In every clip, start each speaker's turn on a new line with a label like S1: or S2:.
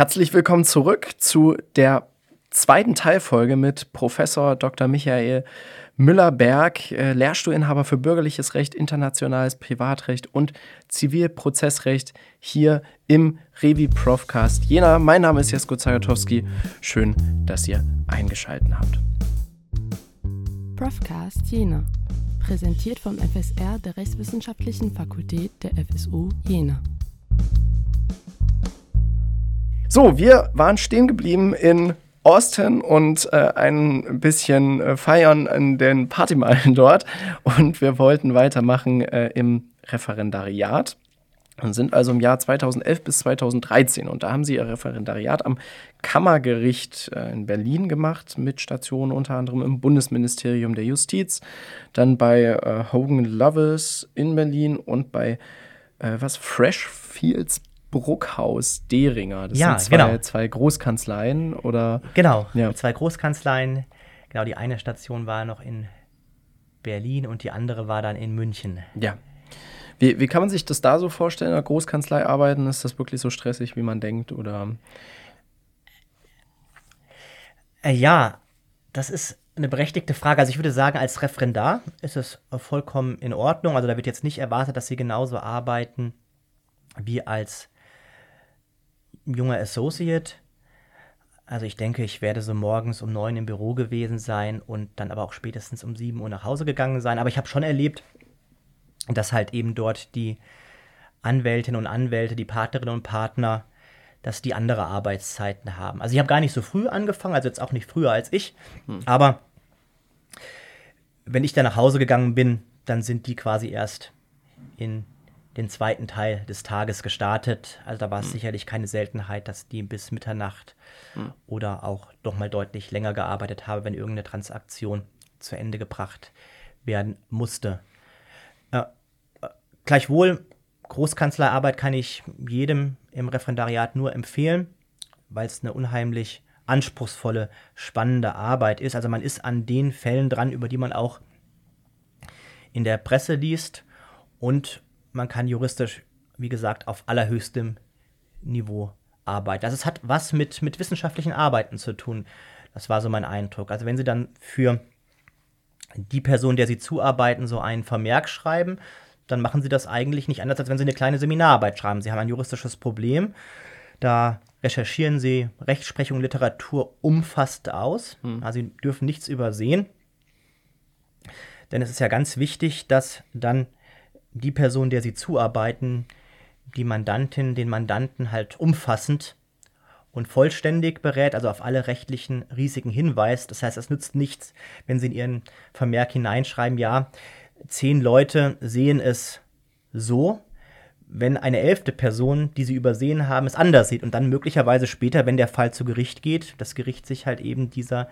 S1: Herzlich willkommen zurück zu der zweiten Teilfolge mit Professor Dr. Michael Müller-Berg, äh, Lehrstuhlinhaber für bürgerliches Recht, internationales Privatrecht und Zivilprozessrecht hier im Revi Profcast Jena. Mein Name ist Jesko Zagatowski. Schön, dass ihr eingeschaltet habt.
S2: Profcast Jena. Präsentiert vom FSR der Rechtswissenschaftlichen Fakultät der FSU Jena.
S1: So, wir waren stehen geblieben in Austin und äh, ein bisschen äh, feiern in den Partymeilen dort. Und wir wollten weitermachen äh, im Referendariat und sind also im Jahr 2011 bis 2013. Und da haben sie ihr Referendariat am Kammergericht äh, in Berlin gemacht, mit Stationen unter anderem im Bundesministerium der Justiz, dann bei äh, Hogan Lovells in Berlin und bei äh, was Freshfields Bruckhaus Deringer. Das
S3: Ja,
S1: sind zwei,
S3: genau.
S1: zwei Großkanzleien oder
S3: Genau,
S1: Ja.
S3: zwei Großkanzleien. Genau, die eine Station war noch in Berlin und die andere war dann in München.
S1: ja. Wie, wie kann man sich das da so vorstellen, in der Großkanzlei arbeiten? Ist das wirklich so stressig, wie man denkt? Oder
S3: Äh, ja, das ist eine berechtigte Frage. Also ich würde sagen, als Referendar ist es vollkommen in Ordnung. Also da wird jetzt nicht erwartet, dass Sie genauso arbeiten wie als junger Associate. Also ich denke, ich werde so morgens um neun im Büro gewesen sein und dann aber auch spätestens um sieben Uhr nach Hause gegangen sein. Aber ich habe schon erlebt, dass halt eben dort die Anwältinnen und Anwälte, die Partnerinnen und Partner, dass die andere Arbeitszeiten haben. Also ich habe gar nicht so früh angefangen, also jetzt auch nicht früher als ich, aber wenn ich dann nach Hause gegangen bin, dann sind die quasi erst in den zweiten Teil des Tages gestartet. Also da war es sicherlich keine Seltenheit, dass die bis Mitternacht oder auch doch mal deutlich länger gearbeitet haben, wenn irgendeine Transaktion zu Ende gebracht werden musste. Äh, äh, gleichwohl, Großkanzleiarbeit kann ich jedem im Referendariat nur empfehlen, weil es eine unheimlich anspruchsvolle, spannende Arbeit ist. Also man ist an den Fällen dran, über die man auch in der Presse liest und man kann juristisch, wie gesagt, auf allerhöchstem Niveau arbeiten. Also es hat was mit, mit wissenschaftlichen Arbeiten zu tun. Das war so mein Eindruck. Also wenn Sie dann für die Person, der Sie zuarbeiten, so einen Vermerk schreiben, dann machen Sie das eigentlich nicht anders, als wenn Sie eine kleine Seminararbeit schreiben. Sie haben ein juristisches Problem, da recherchieren Sie Rechtsprechung, Literatur umfasst aus. Also Sie dürfen nichts übersehen. Denn es ist ja ganz wichtig, dass dann die Person, der Sie zuarbeiten, die Mandantin, den Mandanten halt umfassend und vollständig berät, also auf alle rechtlichen Risiken hinweist. Das heißt, es nützt nichts, wenn Sie in Ihren Vermerk hineinschreiben, ja, zehn Leute sehen es so, wenn eine elfte Person, die Sie übersehen haben, es anders sieht und dann möglicherweise später, wenn der Fall zu Gericht geht, das Gericht sich halt eben dieser,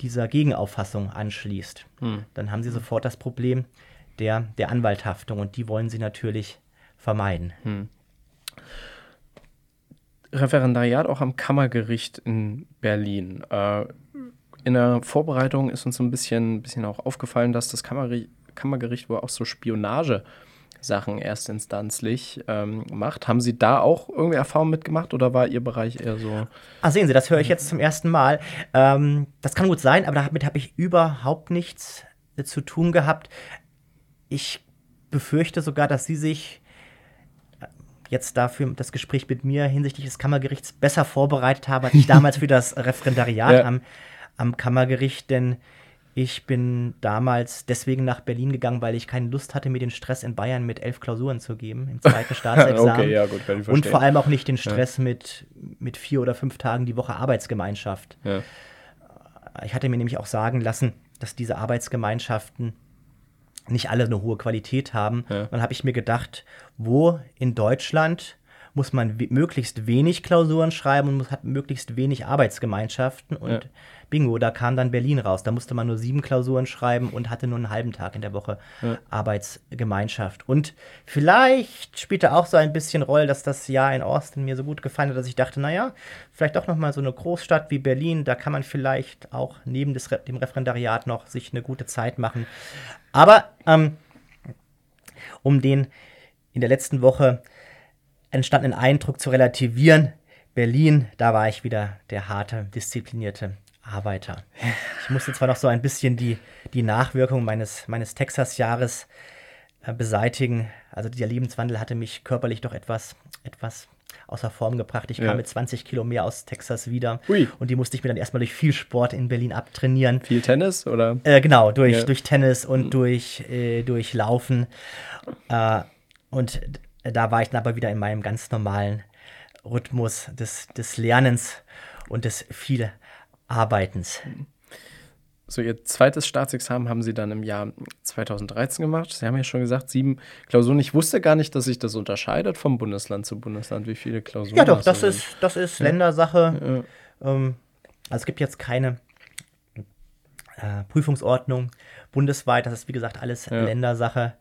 S3: dieser Gegenauffassung anschließt. Dann haben Sie sofort das Problem der, der Anwalthaftung und die wollen Sie natürlich vermeiden.
S1: Referendariat auch am Kammergericht in Berlin. Äh, in der Vorbereitung ist uns ein bisschen, bisschen auch aufgefallen, dass das Kammergericht, Kammergericht wohl auch so Spionage-Sachen erstinstanzlich ähm, macht. Haben Sie da auch irgendwie Erfahrung mitgemacht oder war Ihr Bereich eher so?
S3: Ah, sehen Sie, das höre ich jetzt zum ersten Mal. Ähm, das kann gut sein, aber damit habe ich überhaupt nichts äh, zu tun gehabt. Ich befürchte sogar, dass Sie sich äh, jetzt dafür das Gespräch mit mir hinsichtlich des Kammergerichts besser vorbereitet haben, als ich damals für das Referendariat
S1: Ja.
S3: am, am Kammergericht, denn ich bin damals deswegen nach Berlin gegangen, weil ich keine Lust hatte, mir den Stress in Bayern mit elf Klausuren zu geben im zweiten Staatsexamen.
S1: Okay, ja, gut,
S3: Und vor allem auch nicht den Stress mit, mit vier oder fünf Tagen die Woche Arbeitsgemeinschaft.
S1: Ja.
S3: Ich hatte mir nämlich auch sagen lassen, dass diese Arbeitsgemeinschaften nicht alle eine hohe Qualität haben.
S1: Ja.
S3: Dann habe ich mir gedacht, wo in Deutschland muss man möglichst wenig Klausuren schreiben und muss, hat möglichst wenig Arbeitsgemeinschaften. Und
S1: Ja.
S3: bingo, da kam dann Berlin raus. Da musste man nur sieben Klausuren schreiben und hatte nur einen halben Tag in der Woche Arbeitsgemeinschaft. Und vielleicht spielte auch so ein bisschen Rolle, dass das Jahr in Austin mir so gut gefallen hat, dass ich dachte, naja, vielleicht doch noch mal so eine Großstadt wie Berlin, da kann man vielleicht auch neben des, dem Referendariat noch sich eine gute Zeit machen. Aber ähm, um den in der letzten Woche entstandenen Eindruck zu relativieren, Berlin, da war ich wieder der harte, disziplinierte Arbeiter. Ich musste zwar noch so ein bisschen die, die Nachwirkung meines, meines Texas-Jahres äh, beseitigen. Also der Lebenswandel hatte mich körperlich doch etwas, etwas außer Form gebracht. Ich ja. kam mit 20 Kilo mehr aus Texas wieder. Ui. Und die musste ich mir dann erstmal durch viel Sport in Berlin abtrainieren.
S1: Viel Tennis oder?
S3: Äh, genau, durch, ja. durch Tennis und mhm. durch, äh, durch Laufen. Äh, und da war ich dann aber wieder in meinem ganz normalen Rhythmus des, des Lernens und des viel Arbeitens.
S1: So, Ihr zweites Staatsexamen haben Sie dann im Jahr 2013 gemacht. Sie haben ja schon gesagt, sieben Klausuren. Ich wusste gar nicht, dass sich das unterscheidet vom Bundesland zu Bundesland, wie viele Klausuren.
S3: Ja, doch, das ist, das ist Ländersache. Ja. Ähm, also es gibt jetzt keine äh, Prüfungsordnung bundesweit. Das ist, wie gesagt, alles ja. Ländersache.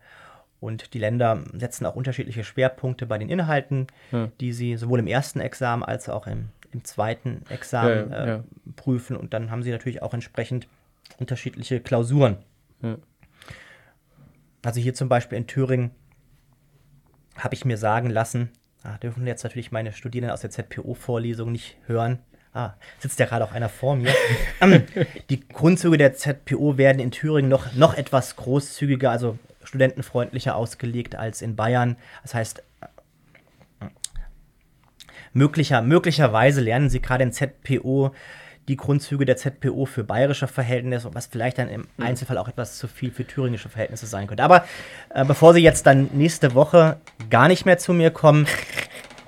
S3: Und die Länder setzen auch unterschiedliche Schwerpunkte bei den Inhalten, ja. die sie sowohl im ersten Examen als auch im, im zweiten Examen äh, prüfen. Und dann haben sie natürlich auch entsprechend unterschiedliche Klausuren. Ja. Also hier zum Beispiel in Thüringen habe ich mir sagen lassen, ah, dürfen jetzt natürlich meine Studierenden aus der ZPO-Vorlesung nicht hören. Ah, sitzt ja gerade auch einer vor mir. ähm, die Grundzüge der ZPO werden in Thüringen noch, noch etwas großzügiger, also studentenfreundlicher ausgelegt als in Bayern. Das heißt, möglicher, möglicherweise lernen sie gerade in ZPO die Grundzüge der ZPO für bayerische Verhältnisse, was vielleicht dann im. Einzelfall auch etwas zu viel für thüringische Verhältnisse sein könnte. Aber äh, bevor Sie jetzt dann nächste Woche gar nicht mehr zu mir kommen,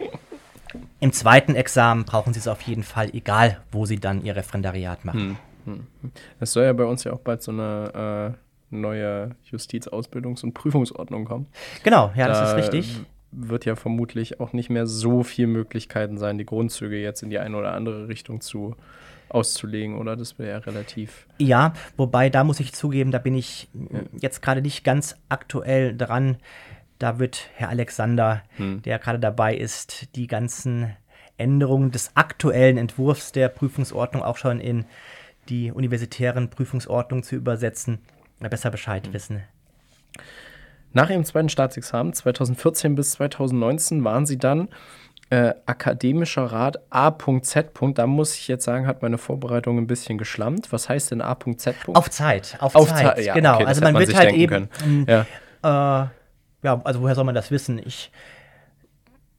S3: im zweiten Examen brauchen Sie es auf jeden Fall, egal wo Sie dann Ihr Referendariat machen.
S1: Hm. hm. Es soll ja bei uns ja auch bald so eine äh, neue Justizausbildungs- und Prüfungsordnung kommen.
S3: Genau, ja, da das ist richtig.
S1: Wird ja vermutlich auch nicht mehr so viel Möglichkeiten sein, die Grundzüge jetzt in die eine oder andere Richtung zu auszulegen, oder? Das wäre ja relativ.
S3: Ja, wobei da muss ich zugeben, da bin ich jetzt gerade nicht ganz aktuell dran. Da wird Herr Alexander, hm. der gerade dabei ist, die ganzen Änderungen des aktuellen Entwurfs der Prüfungsordnung auch schon in die universitären Prüfungsordnungen zu übersetzen, besser Bescheid hm. wissen.
S1: Nach ihrem zweiten Staatsexamen 2014 bis 2019 waren sie dann äh, akademischer Rat A.Z. Da muss ich jetzt sagen, hat meine Vorbereitung ein bisschen geschlammt. Was heißt denn A.Z.?
S3: Auf Zeit, auf, auf Zeit. Zeit. Ja, genau, okay, also man, man wird halt eben. Ja. Äh, ja, also woher soll man das wissen? Ich,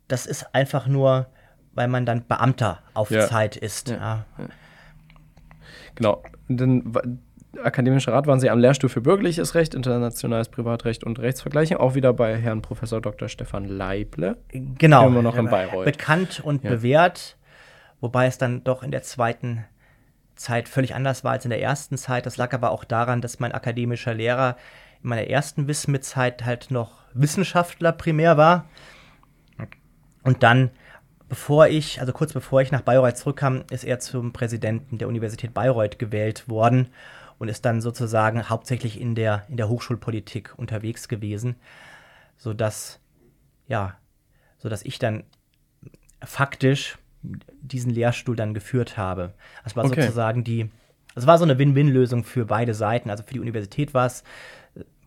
S3: das ist einfach nur, weil man dann Beamter auf ja. Zeit ist. Ja.
S1: Genau. Dann Akademischer Rat waren Sie am Lehrstuhl für Bürgerliches Recht, Internationales Privatrecht und Rechtsvergleichung, auch wieder bei Herrn Professor Dr. Stefan Leible.
S3: Genau. Immer noch in Bayreuth. Bekannt und ja. bewährt, wobei es dann doch in der zweiten Zeit völlig anders war als in der ersten Zeit. Das lag aber auch daran, dass mein akademischer Lehrer in meiner ersten Wismit-Zeit halt noch Wissenschaftler primär war. Und dann, bevor ich, also kurz bevor ich nach Bayreuth zurückkam, ist er zum Präsidenten der Universität Bayreuth gewählt worden und ist dann sozusagen hauptsächlich in der, in der Hochschulpolitik unterwegs gewesen, sodass, ja, sodass ich dann faktisch diesen Lehrstuhl dann geführt habe. Das war okay. sozusagen die, das war so eine Win-Win-Lösung für beide Seiten. Also für die Universität war es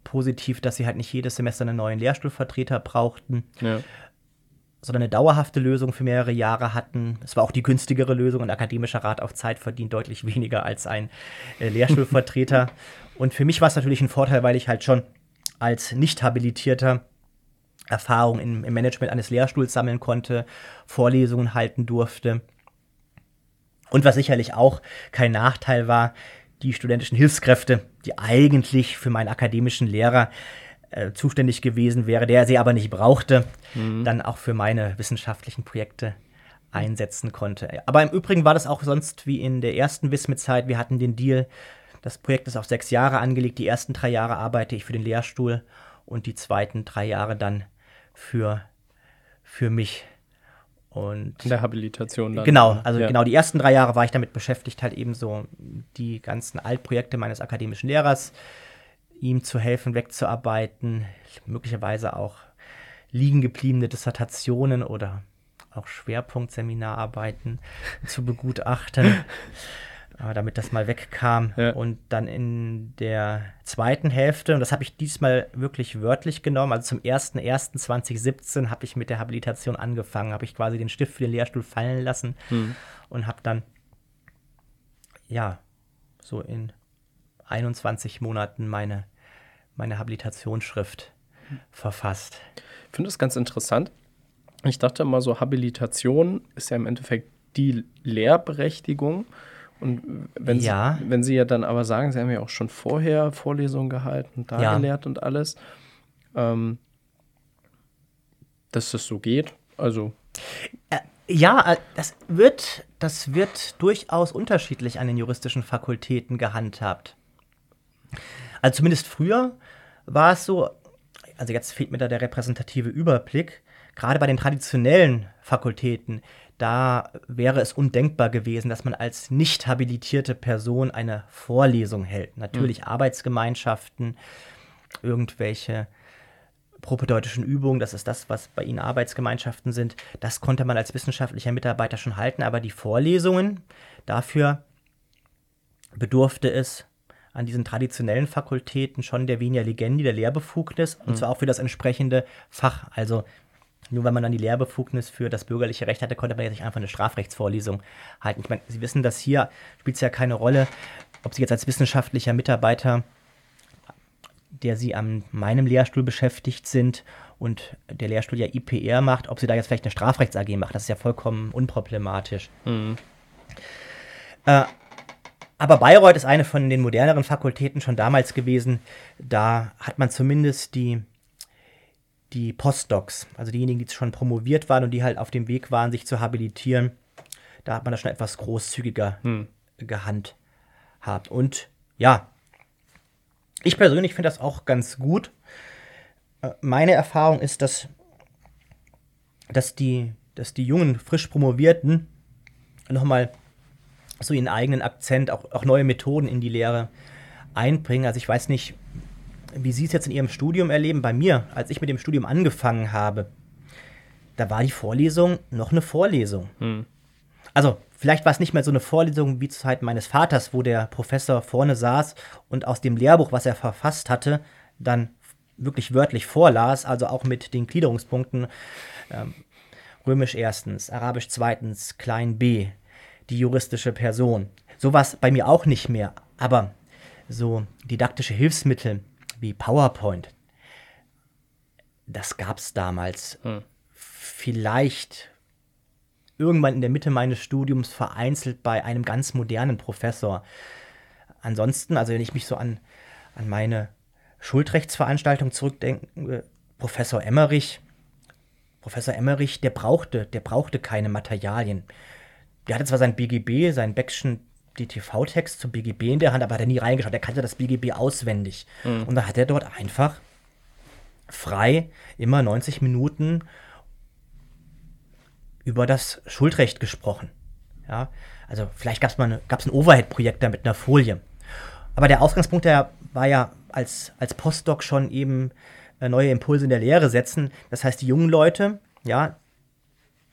S3: positiv, dass sie halt nicht jedes Semester einen neuen Lehrstuhlvertreter brauchten. Ja sondern eine dauerhafte Lösung für mehrere Jahre hatten. Es war auch die günstigere Lösung. Ein akademischer Rat auf Zeit verdient deutlich weniger als ein äh, Lehrstuhlvertreter. Und für mich war es natürlich ein Vorteil, weil ich halt schon als nicht habilitierter Erfahrung im, im Management eines Lehrstuhls sammeln konnte, Vorlesungen halten durfte. Und was sicherlich auch kein Nachteil war, die studentischen Hilfskräfte, die eigentlich für meinen akademischen Lehrer äh, zuständig gewesen wäre, der sie aber nicht brauchte, mhm. dann auch für meine wissenschaftlichen Projekte einsetzen konnte. Aber im Übrigen war das auch sonst wie in der ersten Wismit-Zeit. Wir hatten den Deal, das Projekt ist auf sechs Jahre angelegt. Die ersten drei Jahre arbeite ich für den Lehrstuhl und die zweiten drei Jahre dann für, für mich. Und
S1: In der Habilitation dann.
S3: Genau, also ja. genau, die ersten drei Jahre war ich damit beschäftigt, halt eben so die ganzen Altprojekte meines akademischen Lehrers ihm zu helfen, wegzuarbeiten, möglicherweise auch liegen gebliebene Dissertationen oder auch Schwerpunktseminararbeiten zu begutachten. äh, damit das mal wegkam.
S1: Ja.
S3: Und dann in der zweiten Hälfte, und das habe ich diesmal wirklich wörtlich genommen, also zum 01.01.2017 habe ich mit der Habilitation angefangen, habe ich quasi den Stift für den Lehrstuhl fallen lassen und habe dann, ja, so in 21 Monaten meine, meine Habilitationsschrift verfasst.
S1: Ich finde das ganz interessant. Ich dachte immer so, Habilitation ist ja im Endeffekt die Lehrberechtigung. Und wenn,
S3: Ja.
S1: Sie, wenn Sie ja dann aber sagen, Sie haben ja auch schon vorher Vorlesungen gehalten, da
S3: Ja.
S1: gelehrt und alles, ähm, dass das so geht. Also,
S3: Ja, äh, das wird, das wird durchaus unterschiedlich an den juristischen Fakultäten gehandhabt. Also zumindest früher war es so, also jetzt fehlt mir da der repräsentative Überblick, gerade bei den traditionellen Fakultäten, da wäre es undenkbar gewesen, dass man als nicht habilitierte Person eine Vorlesung hält. Natürlich Arbeitsgemeinschaften, irgendwelche propedeutischen Übungen, das ist das, was bei Ihnen Arbeitsgemeinschaften sind, das konnte man als wissenschaftlicher Mitarbeiter schon halten, aber die Vorlesungen, dafür bedurfte es an diesen traditionellen Fakultäten schon der Venia Legendi, der Lehrbefugnis, und zwar auch für das entsprechende Fach. Also nur weil man dann die Lehrbefugnis für das bürgerliche Recht hatte, konnte man jetzt nicht einfach eine Strafrechtsvorlesung halten. Ich meine, Sie wissen, dass hier spielt es ja keine Rolle, ob Sie jetzt als wissenschaftlicher Mitarbeiter der sie an meinem Lehrstuhl beschäftigt sind und der Lehrstuhl ja IPR macht, ob sie da jetzt vielleicht eine Strafrechts-AG macht. Das ist ja vollkommen unproblematisch. Äh, aber Bayreuth ist eine von den moderneren Fakultäten schon damals gewesen. Da hat man zumindest die, die Postdocs, also diejenigen, die schon promoviert waren und die halt auf dem Weg waren, sich zu habilitieren. Da hat man das schon etwas großzügiger gehandhabt. Und ja, ich persönlich finde das auch ganz gut. Äh, Meine Erfahrung ist, dass, dass, die, dass die jungen, frisch Promovierten nochmal so ihren eigenen Akzent, auch, auch neue Methoden in die Lehre einbringen. Also ich weiß nicht, wie Sie es jetzt in Ihrem Studium erleben. Bei mir, als ich mit dem Studium angefangen habe, da war die Vorlesung noch eine Vorlesung. Also, vielleicht war es nicht mehr so eine Vorlesung wie zur Zeit meines Vaters, wo der Professor vorne saß und aus dem Lehrbuch, was er verfasst hatte, dann wirklich wörtlich vorlas, also auch mit den Gliederungspunkten ähm, Römisch erstens, Arabisch zweitens, Klein b, die juristische Person. So war es bei mir auch nicht mehr, aber so didaktische Hilfsmittel wie PowerPoint, das gab es damals. Vielleicht irgendwann in der Mitte meines Studiums vereinzelt bei einem ganz modernen Professor. Ansonsten, also wenn ich mich so an, an meine Schuldrechtsveranstaltung zurückdenke, Professor Emmerich, Professor Emmerich, der brauchte, der brauchte keine Materialien. Der hatte zwar sein BGB, seinen Beckschen DTV-Text zum BGB in der Hand, aber hat er nie reingeschaut. Er kannte das BGB auswendig. Und da hat er dort einfach frei immer 90 Minuten über das Schuldrecht gesprochen. Ja, also vielleicht gab es mal eine, gab's ein Overhead-Projekt da mit einer Folie. Aber der Ausgangspunkt der war ja als, als Postdoc schon eben äh, neue Impulse in der Lehre setzen. Das heißt, die jungen Leute, ja,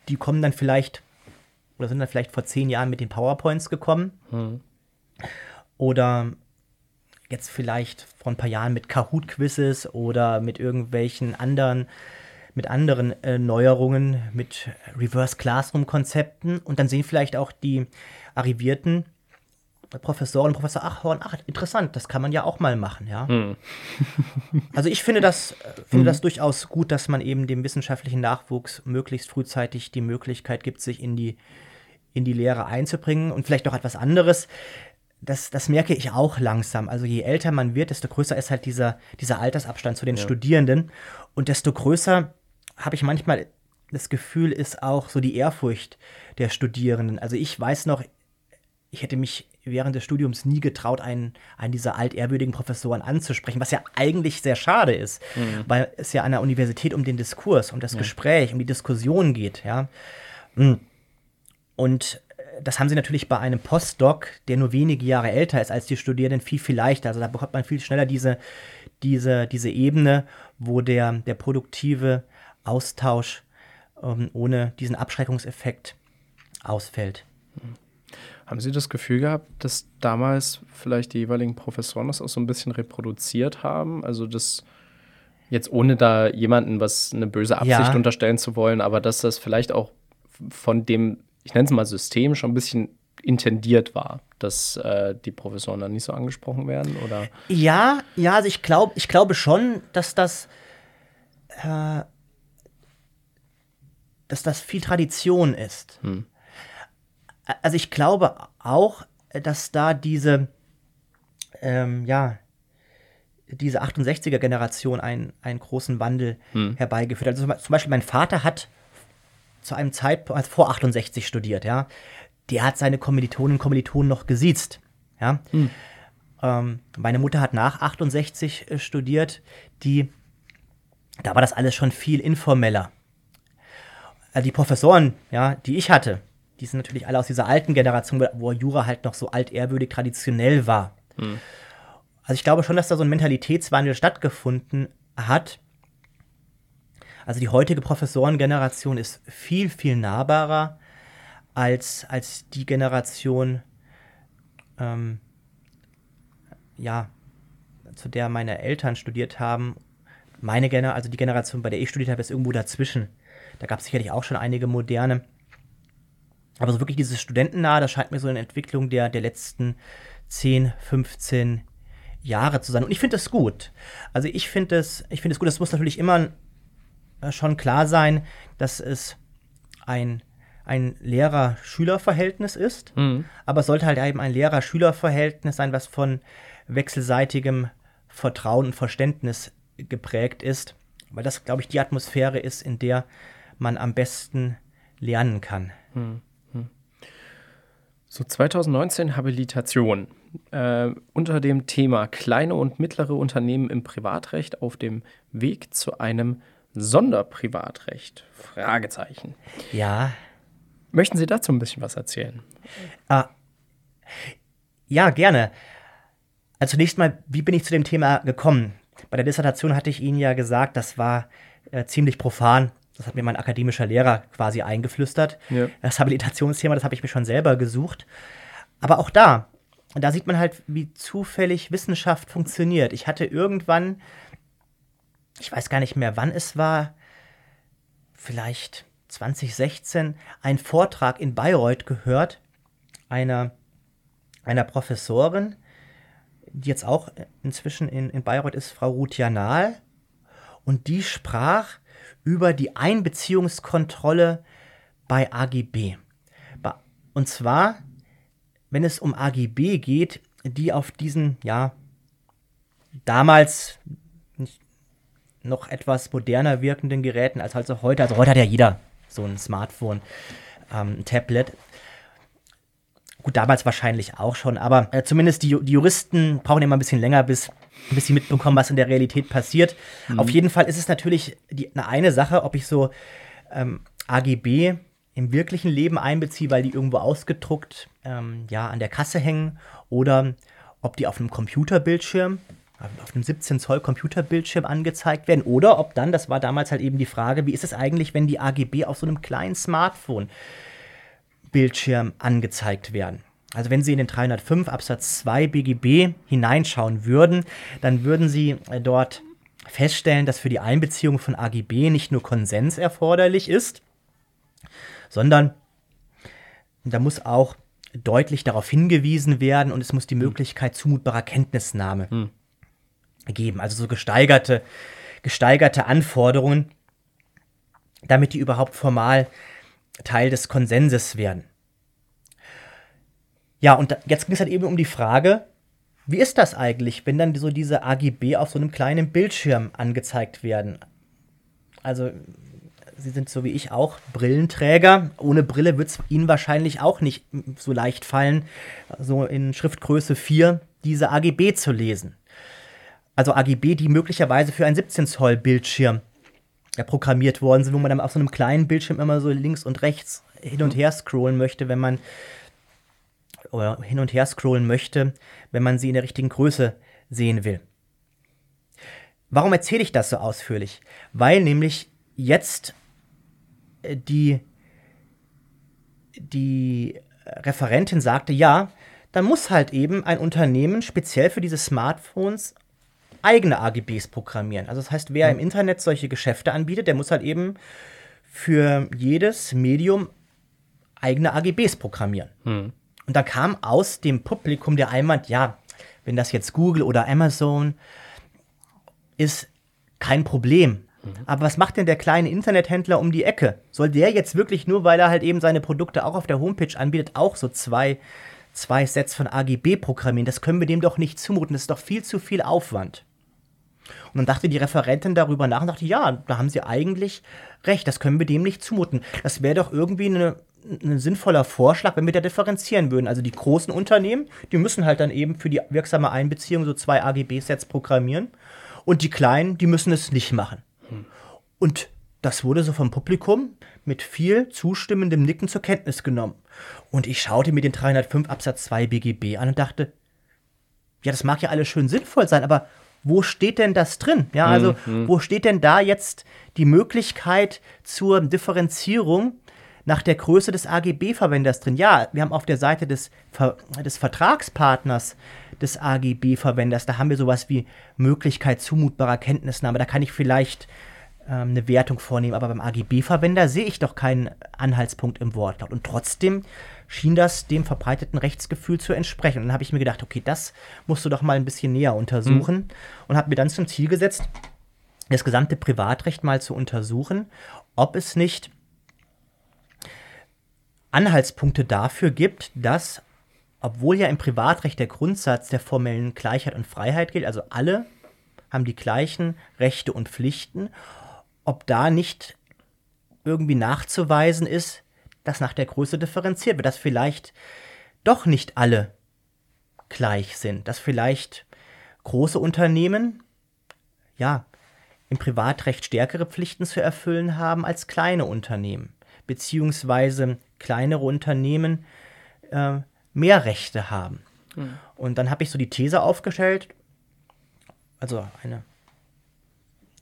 S3: die kommen dann vielleicht oder sind dann vielleicht vor zehn Jahren mit den PowerPoints gekommen. Oder jetzt vielleicht vor ein paar Jahren mit Kahoot-Quizzes oder mit irgendwelchen anderen, mit anderen äh, Neuerungen, mit Reverse Classroom-Konzepten. Und dann sehen vielleicht auch die arrivierten Professoren und Professor Achhorn, ach, interessant, das kann man ja auch mal machen, ja. Also ich finde das, äh, finde das durchaus gut, dass man eben dem wissenschaftlichen Nachwuchs möglichst frühzeitig die Möglichkeit gibt, sich in die, in die Lehre einzubringen und vielleicht noch etwas anderes. Das, das merke ich auch langsam. Also je älter man wird, desto größer ist halt dieser, dieser Altersabstand zu den Studierenden. Und desto größer habe ich manchmal das Gefühl, ist auch so die Ehrfurcht der Studierenden. Also ich weiß noch, ich hätte mich während des Studiums nie getraut, einen, einen dieser altehrwürdigen Professoren anzusprechen, was ja eigentlich sehr schade ist, weil es ja an der Universität um den Diskurs, um das Gespräch, um die Diskussion geht, ja. Mm. Und äh, das haben sie natürlich bei einem Postdoc, der nur wenige Jahre älter ist als die Studierenden, viel, viel leichter. Also da bekommt man viel schneller diese, diese, diese Ebene, wo der, der produktive Austausch ähm, ohne diesen Abschreckungseffekt ausfällt.
S1: Haben Sie das Gefühl gehabt, dass damals vielleicht die jeweiligen Professoren das auch so ein bisschen reproduziert haben? Also das jetzt ohne da jemanden was eine böse Absicht ja. unterstellen zu wollen, aber dass das vielleicht auch von dem, ich nenne es mal System, schon ein bisschen intendiert war, dass äh, die Professoren dann nicht so angesprochen werden? Oder?
S3: Ja, ja, also ich glaube, ich glaube schon, dass das, äh, dass das viel Tradition ist. Hm. Also ich glaube auch, dass da diese, ähm, ja, diese 68er-Generation einen, einen großen Wandel hm. herbeigeführt hat. Also zum Beispiel mein Vater hat zu einem Zeitpunkt, also vor 68 studiert, ja. Der hat seine Kommilitonen und Kommilitonen noch gesiezt, ja. Hm. Ähm, meine Mutter hat nach 68 äh, studiert, die, da war das alles schon viel informeller. Also die Professoren, ja, die ich hatte, die sind natürlich alle aus dieser alten Generation, wo Jura halt noch so altehrwürdig traditionell war. Hm. Also ich glaube schon, dass da so ein Mentalitätswandel stattgefunden hat. Also die heutige Professorengeneration ist viel, viel nahbarer als, als die Generation, ähm, ja, zu der meine Eltern studiert haben. Meine Generation, also die Generation, bei der ich studiert habe, ist irgendwo dazwischen. Da gab es sicherlich auch schon einige moderne. Aber so wirklich dieses Studentennahe, das scheint mir so eine Entwicklung der, der letzten 10, 15 Jahre zu sein. Und ich finde das gut. Also ich finde es, ich gut. Es muss natürlich immer schon klar sein, dass es ein, ein Lehrer-Schüler-Verhältnis ist. Mhm. Aber es sollte halt eben ein Lehrer-Schüler-Verhältnis sein, was von wechselseitigem Vertrauen und Verständnis geprägt ist. Weil das, glaube ich, die Atmosphäre ist, in der man am besten lernen kann. Mhm.
S1: So 2019 Habilitation äh, unter dem Thema kleine und mittlere Unternehmen im Privatrecht auf dem Weg zu einem Sonderprivatrecht? Fragezeichen.
S3: Ja.
S1: Möchten Sie dazu ein bisschen was erzählen?
S3: Ah, ja, gerne. Also zunächst mal, wie bin ich zu dem Thema gekommen? Bei der Dissertation hatte ich Ihnen ja gesagt, das war äh, ziemlich profan das hat mir mein akademischer Lehrer quasi eingeflüstert. Ja. Das Habilitationsthema, das habe ich mir schon selber gesucht. Aber auch da, da sieht man halt, wie zufällig Wissenschaft funktioniert. Ich hatte irgendwann, ich weiß gar nicht mehr, wann es war, vielleicht 2016, einen Vortrag in Bayreuth gehört, einer, einer Professorin, die jetzt auch inzwischen in, in Bayreuth ist, Frau Ruth Janal. Und die sprach über die Einbeziehungskontrolle bei AGB. Und zwar, wenn es um AGB geht, die auf diesen, ja, damals noch etwas moderner wirkenden Geräten als also heute, also heute hat ja jeder so ein Smartphone, ähm, ein Tablet. Gut, damals wahrscheinlich auch schon, aber äh, zumindest die, die Juristen brauchen immer ein bisschen länger, bis bis sie mitbekommen, was in der Realität passiert. Mhm. Auf jeden Fall ist es natürlich die, eine, eine Sache, ob ich so ähm, AGB im wirklichen Leben einbeziehe, weil die irgendwo ausgedruckt ähm, ja, an der Kasse hängen oder ob die auf einem Computerbildschirm, auf einem 17 Zoll Computerbildschirm angezeigt werden oder ob dann, das war damals halt eben die Frage, wie ist es eigentlich, wenn die AGB auf so einem kleinen Smartphone Bildschirm angezeigt werden? Also wenn Sie in den 305 Absatz 2 BGB hineinschauen würden, dann würden Sie äh, dort feststellen, dass für die Einbeziehung von AGB nicht nur Konsens erforderlich ist, sondern da muss auch deutlich darauf hingewiesen werden und es muss die hm. Möglichkeit zumutbarer Kenntnisnahme hm. Geben. Also so gesteigerte, gesteigerte Anforderungen, damit die überhaupt formal Teil des Konsenses werden. Ja, und jetzt ging es halt eben um die Frage, wie ist das eigentlich, wenn dann so diese AGB auf so einem kleinen Bildschirm angezeigt werden? Also, Sie sind so wie ich auch Brillenträger. Ohne Brille wird es Ihnen wahrscheinlich auch nicht so leicht fallen, so in Schriftgröße 4 diese AGB zu lesen. Also AGB, die möglicherweise für einen 17 Zoll Bildschirm ja, programmiert worden sind, wo man dann auf so einem kleinen Bildschirm immer so links und rechts hin und her scrollen möchte, wenn man oder hin und her scrollen möchte, wenn man sie in der richtigen Größe sehen will. Warum erzähle ich das so ausführlich? Weil nämlich jetzt äh, die, die Referentin sagte, ja, dann muss halt eben ein Unternehmen speziell für diese Smartphones eigene AGBs programmieren. Also das heißt, wer im Internet solche Geschäfte anbietet, der muss halt eben für jedes Medium eigene AGBs programmieren.
S1: Hm.
S3: Und da kam aus dem Publikum der Einwand, ja, wenn das jetzt Google oder Amazon ist, kein Problem. Aber was macht denn der kleine Internethändler um die Ecke? Soll der jetzt wirklich nur, weil er halt eben seine Produkte auch auf der Homepage anbietet, auch so zwei, zwei Sets von AGB programmieren? Das können wir dem doch nicht zumuten. Das ist doch viel zu viel Aufwand. Und dann dachte die Referentin darüber nach und dachte, ja, da haben sie eigentlich recht, das können wir dem nicht zumuten. Das wäre doch irgendwie eine, ein sinnvoller Vorschlag, wenn wir da differenzieren würden. Also die großen Unternehmen, die müssen halt dann eben für die wirksame Einbeziehung so zwei AGB-Sets programmieren. Und die kleinen, die müssen es nicht machen. Und das wurde so vom Publikum mit viel zustimmendem Nicken zur Kenntnis genommen. Und ich schaute mir den 305 Absatz 2 BGB an und dachte, ja, das mag ja alles schön sinnvoll sein, aber wo steht denn das drin? Ja, also wo steht denn da jetzt die Möglichkeit zur Differenzierung nach der Größe des AGB-Verwenders drin? Ja, wir haben auf der Seite des, Ver des Vertragspartners des AGB-Verwenders, da haben wir sowas wie Möglichkeit zumutbarer Kenntnisnahme. Da kann ich vielleicht ähm, eine Wertung vornehmen, aber beim AGB-Verwender sehe ich doch keinen Anhaltspunkt im Wortlaut. Und trotzdem schien das dem verbreiteten Rechtsgefühl zu entsprechen. Und dann habe ich mir gedacht, okay, das musst du doch mal ein bisschen näher untersuchen und habe mir dann zum Ziel gesetzt, das gesamte Privatrecht mal zu untersuchen, ob es nicht Anhaltspunkte dafür gibt, dass, obwohl ja im Privatrecht der Grundsatz der formellen Gleichheit und Freiheit gilt, also alle haben die gleichen Rechte und Pflichten, ob da nicht irgendwie nachzuweisen ist, dass nach der Größe differenziert wird, dass vielleicht doch nicht alle gleich sind, dass vielleicht große Unternehmen ja im Privatrecht stärkere Pflichten zu erfüllen haben als kleine Unternehmen, beziehungsweise kleinere Unternehmen äh, mehr Rechte haben. Und dann habe ich so die These aufgestellt, also eine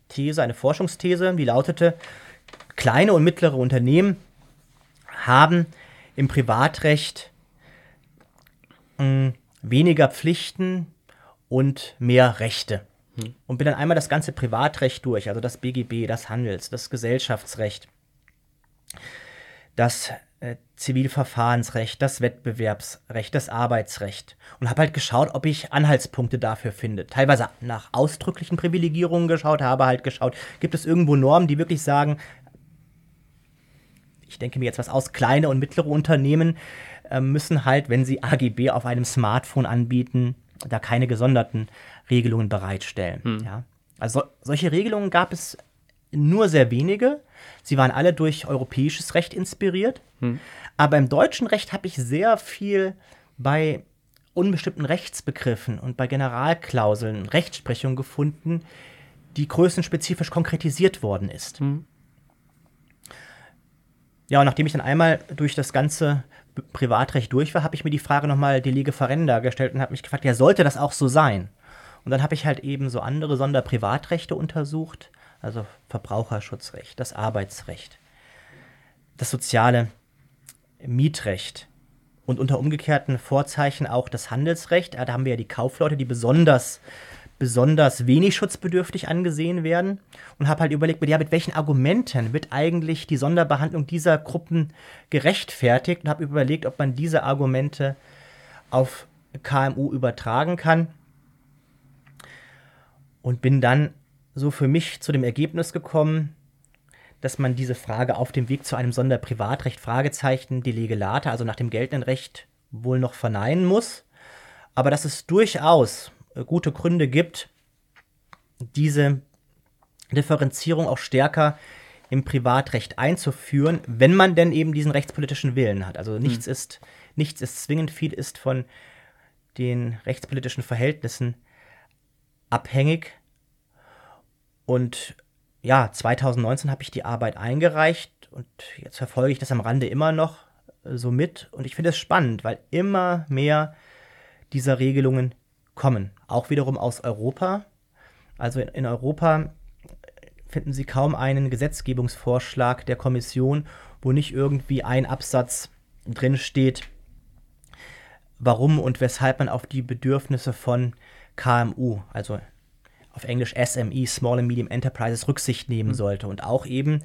S3: These, eine Forschungsthese, die lautete, kleine und mittlere Unternehmen haben im Privatrecht mh, weniger Pflichten und mehr Rechte. Und bin dann einmal das ganze Privatrecht durch, also das BGB, das Handels, das Gesellschaftsrecht, das äh, Zivilverfahrensrecht, das Wettbewerbsrecht, das Arbeitsrecht und habe halt geschaut, ob ich Anhaltspunkte dafür finde. Teilweise nach ausdrücklichen Privilegierungen geschaut, habe halt geschaut, gibt es irgendwo Normen, die wirklich sagen, ich denke mir jetzt was aus, kleine und mittlere Unternehmen äh, müssen halt, wenn sie AGB auf einem Smartphone anbieten, da keine gesonderten Regelungen bereitstellen. Ja? Also solche Regelungen gab es nur sehr wenige. Sie waren alle durch europäisches Recht inspiriert. Aber im deutschen Recht habe ich sehr viel bei unbestimmten Rechtsbegriffen und bei Generalklauseln Rechtsprechung gefunden, die größenspezifisch konkretisiert worden ist. Ja, und nachdem ich dann einmal durch das ganze Privatrecht durch war, habe ich mir die Frage nochmal de lege ferenda gestellt und habe mich gefragt, ja, sollte das auch so sein? Und dann habe ich halt eben so andere Sonderprivatrechte untersucht, also Verbraucherschutzrecht, das Arbeitsrecht, das soziale Mietrecht und unter umgekehrten Vorzeichen auch das Handelsrecht. Da haben wir ja die Kaufleute, die besonders, besonders wenig schutzbedürftig angesehen werden. Und habe halt überlegt, ja, mit welchen Argumenten wird eigentlich die Sonderbehandlung dieser Gruppen gerechtfertigt und habe überlegt, ob man diese Argumente auf KMU übertragen kann. Und bin dann so für mich zu dem Ergebnis gekommen, dass man diese Frage auf dem Weg zu einem Sonderprivatrecht Fragezeichen de lege lata, also nach dem geltenden Recht, wohl noch verneinen muss, aber dass es durchaus gute Gründe gibt, diese Differenzierung auch stärker im Privatrecht einzuführen, wenn man denn eben diesen rechtspolitischen Willen hat. Also nichts ist nichts ist zwingend, viel ist von den rechtspolitischen Verhältnissen abhängig. Und ja, 2019 habe ich die Arbeit eingereicht und jetzt verfolge ich das am Rande immer noch äh, so mit. Und ich finde es spannend, weil immer mehr dieser Regelungen kommen. Auch wiederum aus Europa. Also in, in Europa finden Sie kaum einen Gesetzgebungsvorschlag der Kommission, wo nicht irgendwie ein Absatz drin steht, warum und weshalb man auf die Bedürfnisse von KMU, also auf Englisch SME, Small and Medium Enterprises, Rücksicht nehmen sollte und auch eben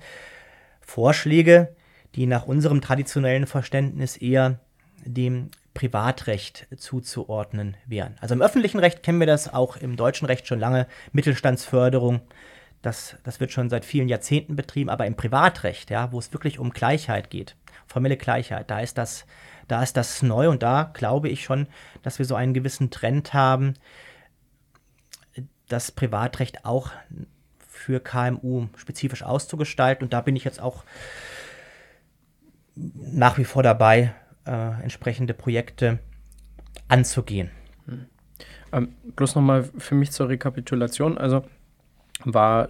S3: Vorschläge, die nach unserem traditionellen Verständnis eher dem Privatrecht zuzuordnen wären. Also im öffentlichen Recht kennen wir das, auch im deutschen Recht schon lange, Mittelstandsförderung, das, das wird schon seit vielen Jahrzehnten betrieben, aber im Privatrecht, ja, wo es wirklich um Gleichheit geht, formelle Gleichheit, da ist das, da ist das neu und da glaube ich schon, dass wir so einen gewissen Trend haben, das Privatrecht auch für KMU spezifisch auszugestalten. Und da bin ich jetzt auch nach wie vor dabei, äh, entsprechende Projekte anzugehen.
S1: Ähm, bloß nochmal für mich zur Rekapitulation. Also war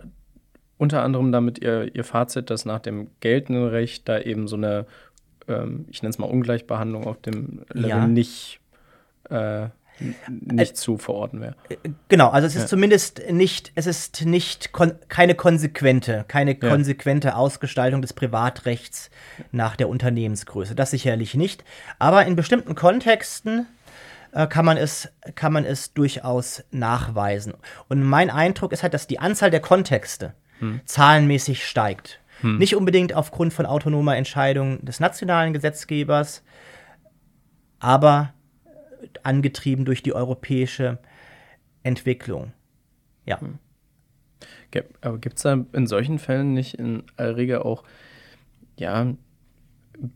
S1: unter anderem damit ihr, ihr Fazit, dass nach dem geltenden Recht da eben so eine, ähm, ich nenne es mal Ungleichbehandlung auf dem Level
S3: Ja.
S1: nicht, äh, nicht zu verorten wäre.
S3: Genau, also es ist
S1: Ja.
S3: zumindest nicht, es ist nicht kon keine konsequente, keine
S1: Ja.
S3: konsequente Ausgestaltung des Privatrechts nach der Unternehmensgröße. Das sicherlich nicht. Aber in bestimmten Kontexten äh, kann man es, kann man es durchaus nachweisen. Und mein Eindruck ist halt, dass die Anzahl der Kontexte zahlenmäßig steigt. Nicht unbedingt aufgrund von autonomer Entscheidung des nationalen Gesetzgebers, aber angetrieben durch die europäische Entwicklung. Ja.
S1: Ge- Aber gibt es da in solchen Fällen nicht in aller Regel auch, ja,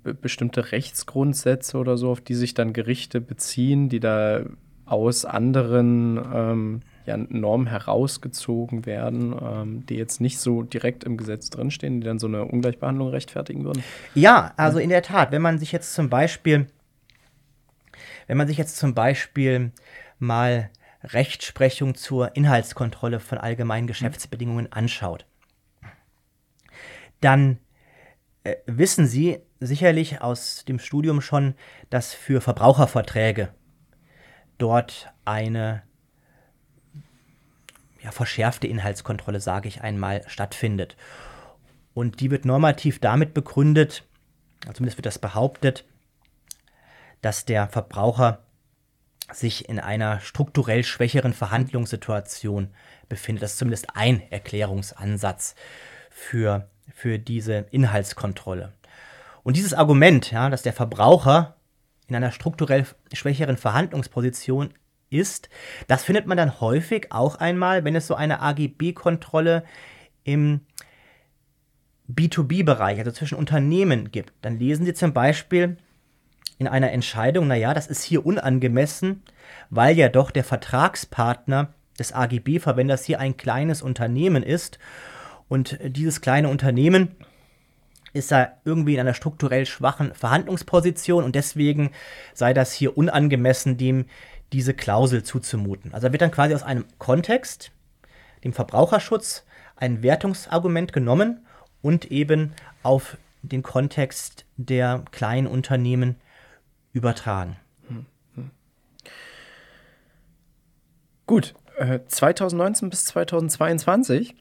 S1: be bestimmte Rechtsgrundsätze oder so, auf die sich dann Gerichte beziehen, die da aus anderen ähm, ja, Normen herausgezogen werden, ähm, die jetzt nicht so direkt im Gesetz drinstehen, die dann so eine Ungleichbehandlung rechtfertigen würden?
S3: Ja, also in der Tat, wenn man sich jetzt zum Beispiel, wenn man sich jetzt zum Beispiel mal Rechtsprechung zur Inhaltskontrolle von allgemeinen Geschäftsbedingungen anschaut, dann äh, wissen Sie sicherlich aus dem Studium schon, dass für Verbraucherverträge dort eine ja, verschärfte Inhaltskontrolle, sage ich einmal, stattfindet. Und die wird normativ damit begründet, zumindest wird das behauptet, dass der Verbraucher sich in einer strukturell schwächeren Verhandlungssituation befindet. Das ist zumindest ein Erklärungsansatz für, für diese Inhaltskontrolle. Und dieses Argument, ja, dass der Verbraucher in einer strukturell schwächeren Verhandlungsposition ist, das findet man dann häufig auch einmal, wenn es so eine AGB-Kontrolle im B2B-Bereich, also zwischen Unternehmen gibt. Dann lesen Sie zum Beispiel in einer Entscheidung, naja, das ist hier unangemessen, weil ja doch der Vertragspartner des AGB-Verwenders hier ein kleines Unternehmen ist und dieses kleine Unternehmen ist da irgendwie in einer strukturell schwachen Verhandlungsposition und deswegen sei das hier unangemessen, dem diese Klausel zuzumuten. Also da wird dann quasi aus einem Kontext, dem Verbraucherschutz, ein Wertungsargument genommen und eben auf den Kontext der kleinen Unternehmen übertragen.
S1: Gut, äh, 2019 bis 2022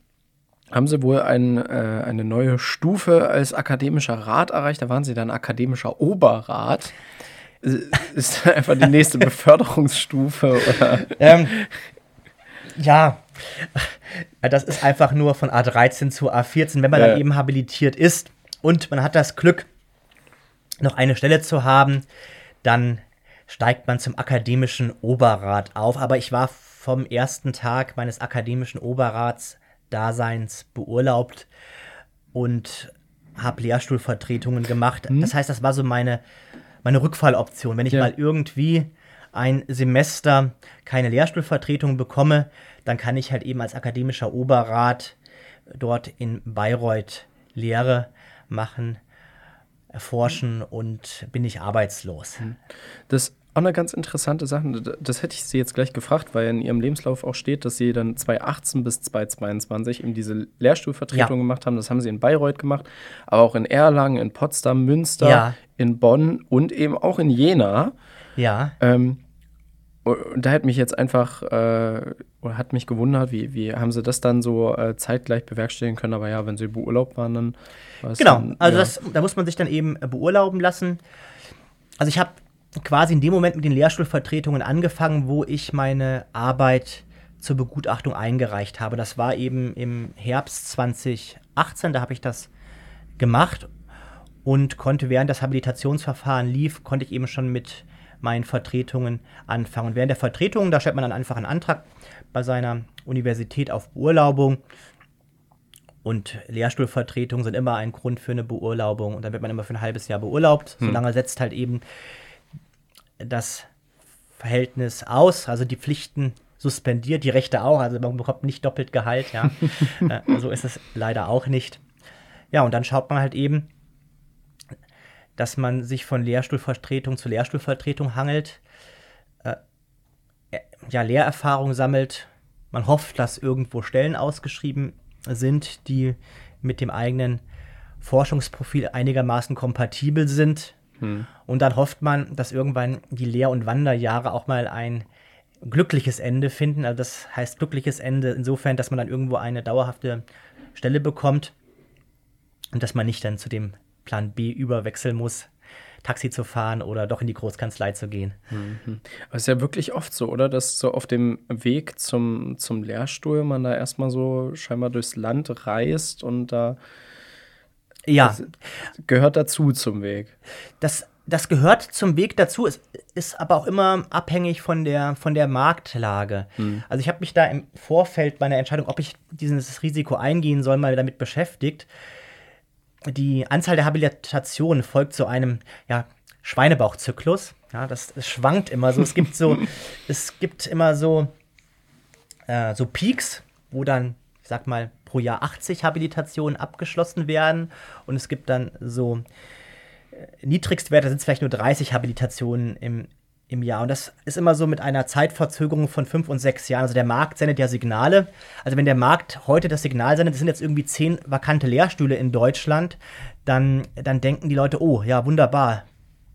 S1: haben sie wohl ein, äh, eine neue Stufe als akademischer Rat erreicht. Da waren sie dann akademischer Oberrat. Äh, Ist einfach die nächste Beförderungsstufe oder?
S3: Ähm, ja, das ist einfach nur von A13 zu A14, wenn man
S1: Ja.
S3: dann eben habilitiert ist und man hat das Glück, noch eine Stelle zu haben, dann steigt man zum akademischen Oberrat auf. Aber ich war vom ersten Tag meines akademischen Oberratsdaseins beurlaubt und habe Lehrstuhlvertretungen gemacht. Das heißt, das war so meine, meine Rückfalloption. Wenn ich
S1: Ja.
S3: mal irgendwie ein Semester keine Lehrstuhlvertretung bekomme, dann kann ich halt eben als akademischer Oberrat dort in Bayreuth Lehre machen, erforschen und bin ich arbeitslos.
S1: Das ist auch eine ganz interessante Sache. Das hätte ich Sie jetzt gleich gefragt, weil in Ihrem Lebenslauf auch steht, dass Sie dann 2018 bis 2022 eben diese Lehrstuhlvertretung
S3: Ja.
S1: gemacht haben. Das haben Sie in Bayreuth gemacht, aber auch in Erlangen, in Potsdam, Münster,
S3: Ja.
S1: in Bonn und eben auch in Jena.
S3: Ja,
S1: Ähm, und da hat mich jetzt einfach, äh, oder hat mich gewundert, wie, wie haben sie das dann so äh, zeitgleich bewerkstelligen können? Aber ja, wenn sie beurlaubt waren, dann war es
S3: genau.
S1: Dann,
S3: Also
S1: ja.
S3: das, da muss man sich dann eben äh, beurlauben lassen. Also ich habe quasi in dem Moment mit den Lehrstuhlvertretungen angefangen, wo ich meine Arbeit zur Begutachtung eingereicht habe. Das war eben im Herbst 2018, da habe ich das gemacht und konnte während das Habilitationsverfahren lief, konnte ich eben schon mit meinen Vertretungen anfangen. Und während der Vertretungen, da stellt man dann einfach einen Antrag bei seiner Universität auf Beurlaubung. Und Lehrstuhlvertretungen sind immer ein Grund für eine Beurlaubung. Und dann wird man immer für ein halbes Jahr beurlaubt. Hm. Solange setzt halt eben das Verhältnis aus, also die Pflichten suspendiert, die Rechte auch. Also man bekommt nicht doppelt Gehalt, ja. äh, so ist es leider auch nicht. Ja, und dann schaut man halt eben, dass man sich von Lehrstuhlvertretung zu Lehrstuhlvertretung hangelt, äh, ja, Lehrerfahrung sammelt. Man hofft, dass irgendwo Stellen ausgeschrieben sind, die mit dem eigenen Forschungsprofil einigermaßen kompatibel sind. Hm. Und dann hofft man, dass irgendwann die Lehr- und Wanderjahre auch mal ein glückliches Ende finden. Also das heißt glückliches Ende insofern, dass man dann irgendwo eine dauerhafte Stelle bekommt und dass man nicht dann zu dem Plan B überwechseln muss, Taxi zu fahren oder doch in die Großkanzlei zu gehen.
S1: Mhm. Aber es ist ja wirklich oft so, oder? Dass so auf dem Weg zum, zum Lehrstuhl man da erstmal so scheinbar durchs Land reist und da.
S3: Ja.
S1: gehört dazu zum Weg.
S3: Das, das gehört zum Weg dazu. Es ist aber auch immer abhängig von der, von der Marktlage. Mhm. Also ich habe mich da im Vorfeld meiner Entscheidung, ob ich dieses Risiko eingehen soll, mal damit beschäftigt die Anzahl der Habilitationen folgt so einem ja, Schweinebauchzyklus. Ja, das, das schwankt immer so. Es gibt so, es gibt immer so, äh, so Peaks, wo dann, ich sag mal, pro Jahr 80 Habilitationen abgeschlossen werden. Und es gibt dann so äh, Niedrigstwerte, sind vielleicht nur 30 Habilitationen im, im Jahr. Und das ist immer so mit einer Zeitverzögerung von fünf und sechs Jahren. Also der Markt sendet ja Signale. Also wenn der Markt heute das Signal sendet, es sind jetzt irgendwie zehn vakante Lehrstühle in Deutschland, dann, dann denken die Leute, oh ja, wunderbar.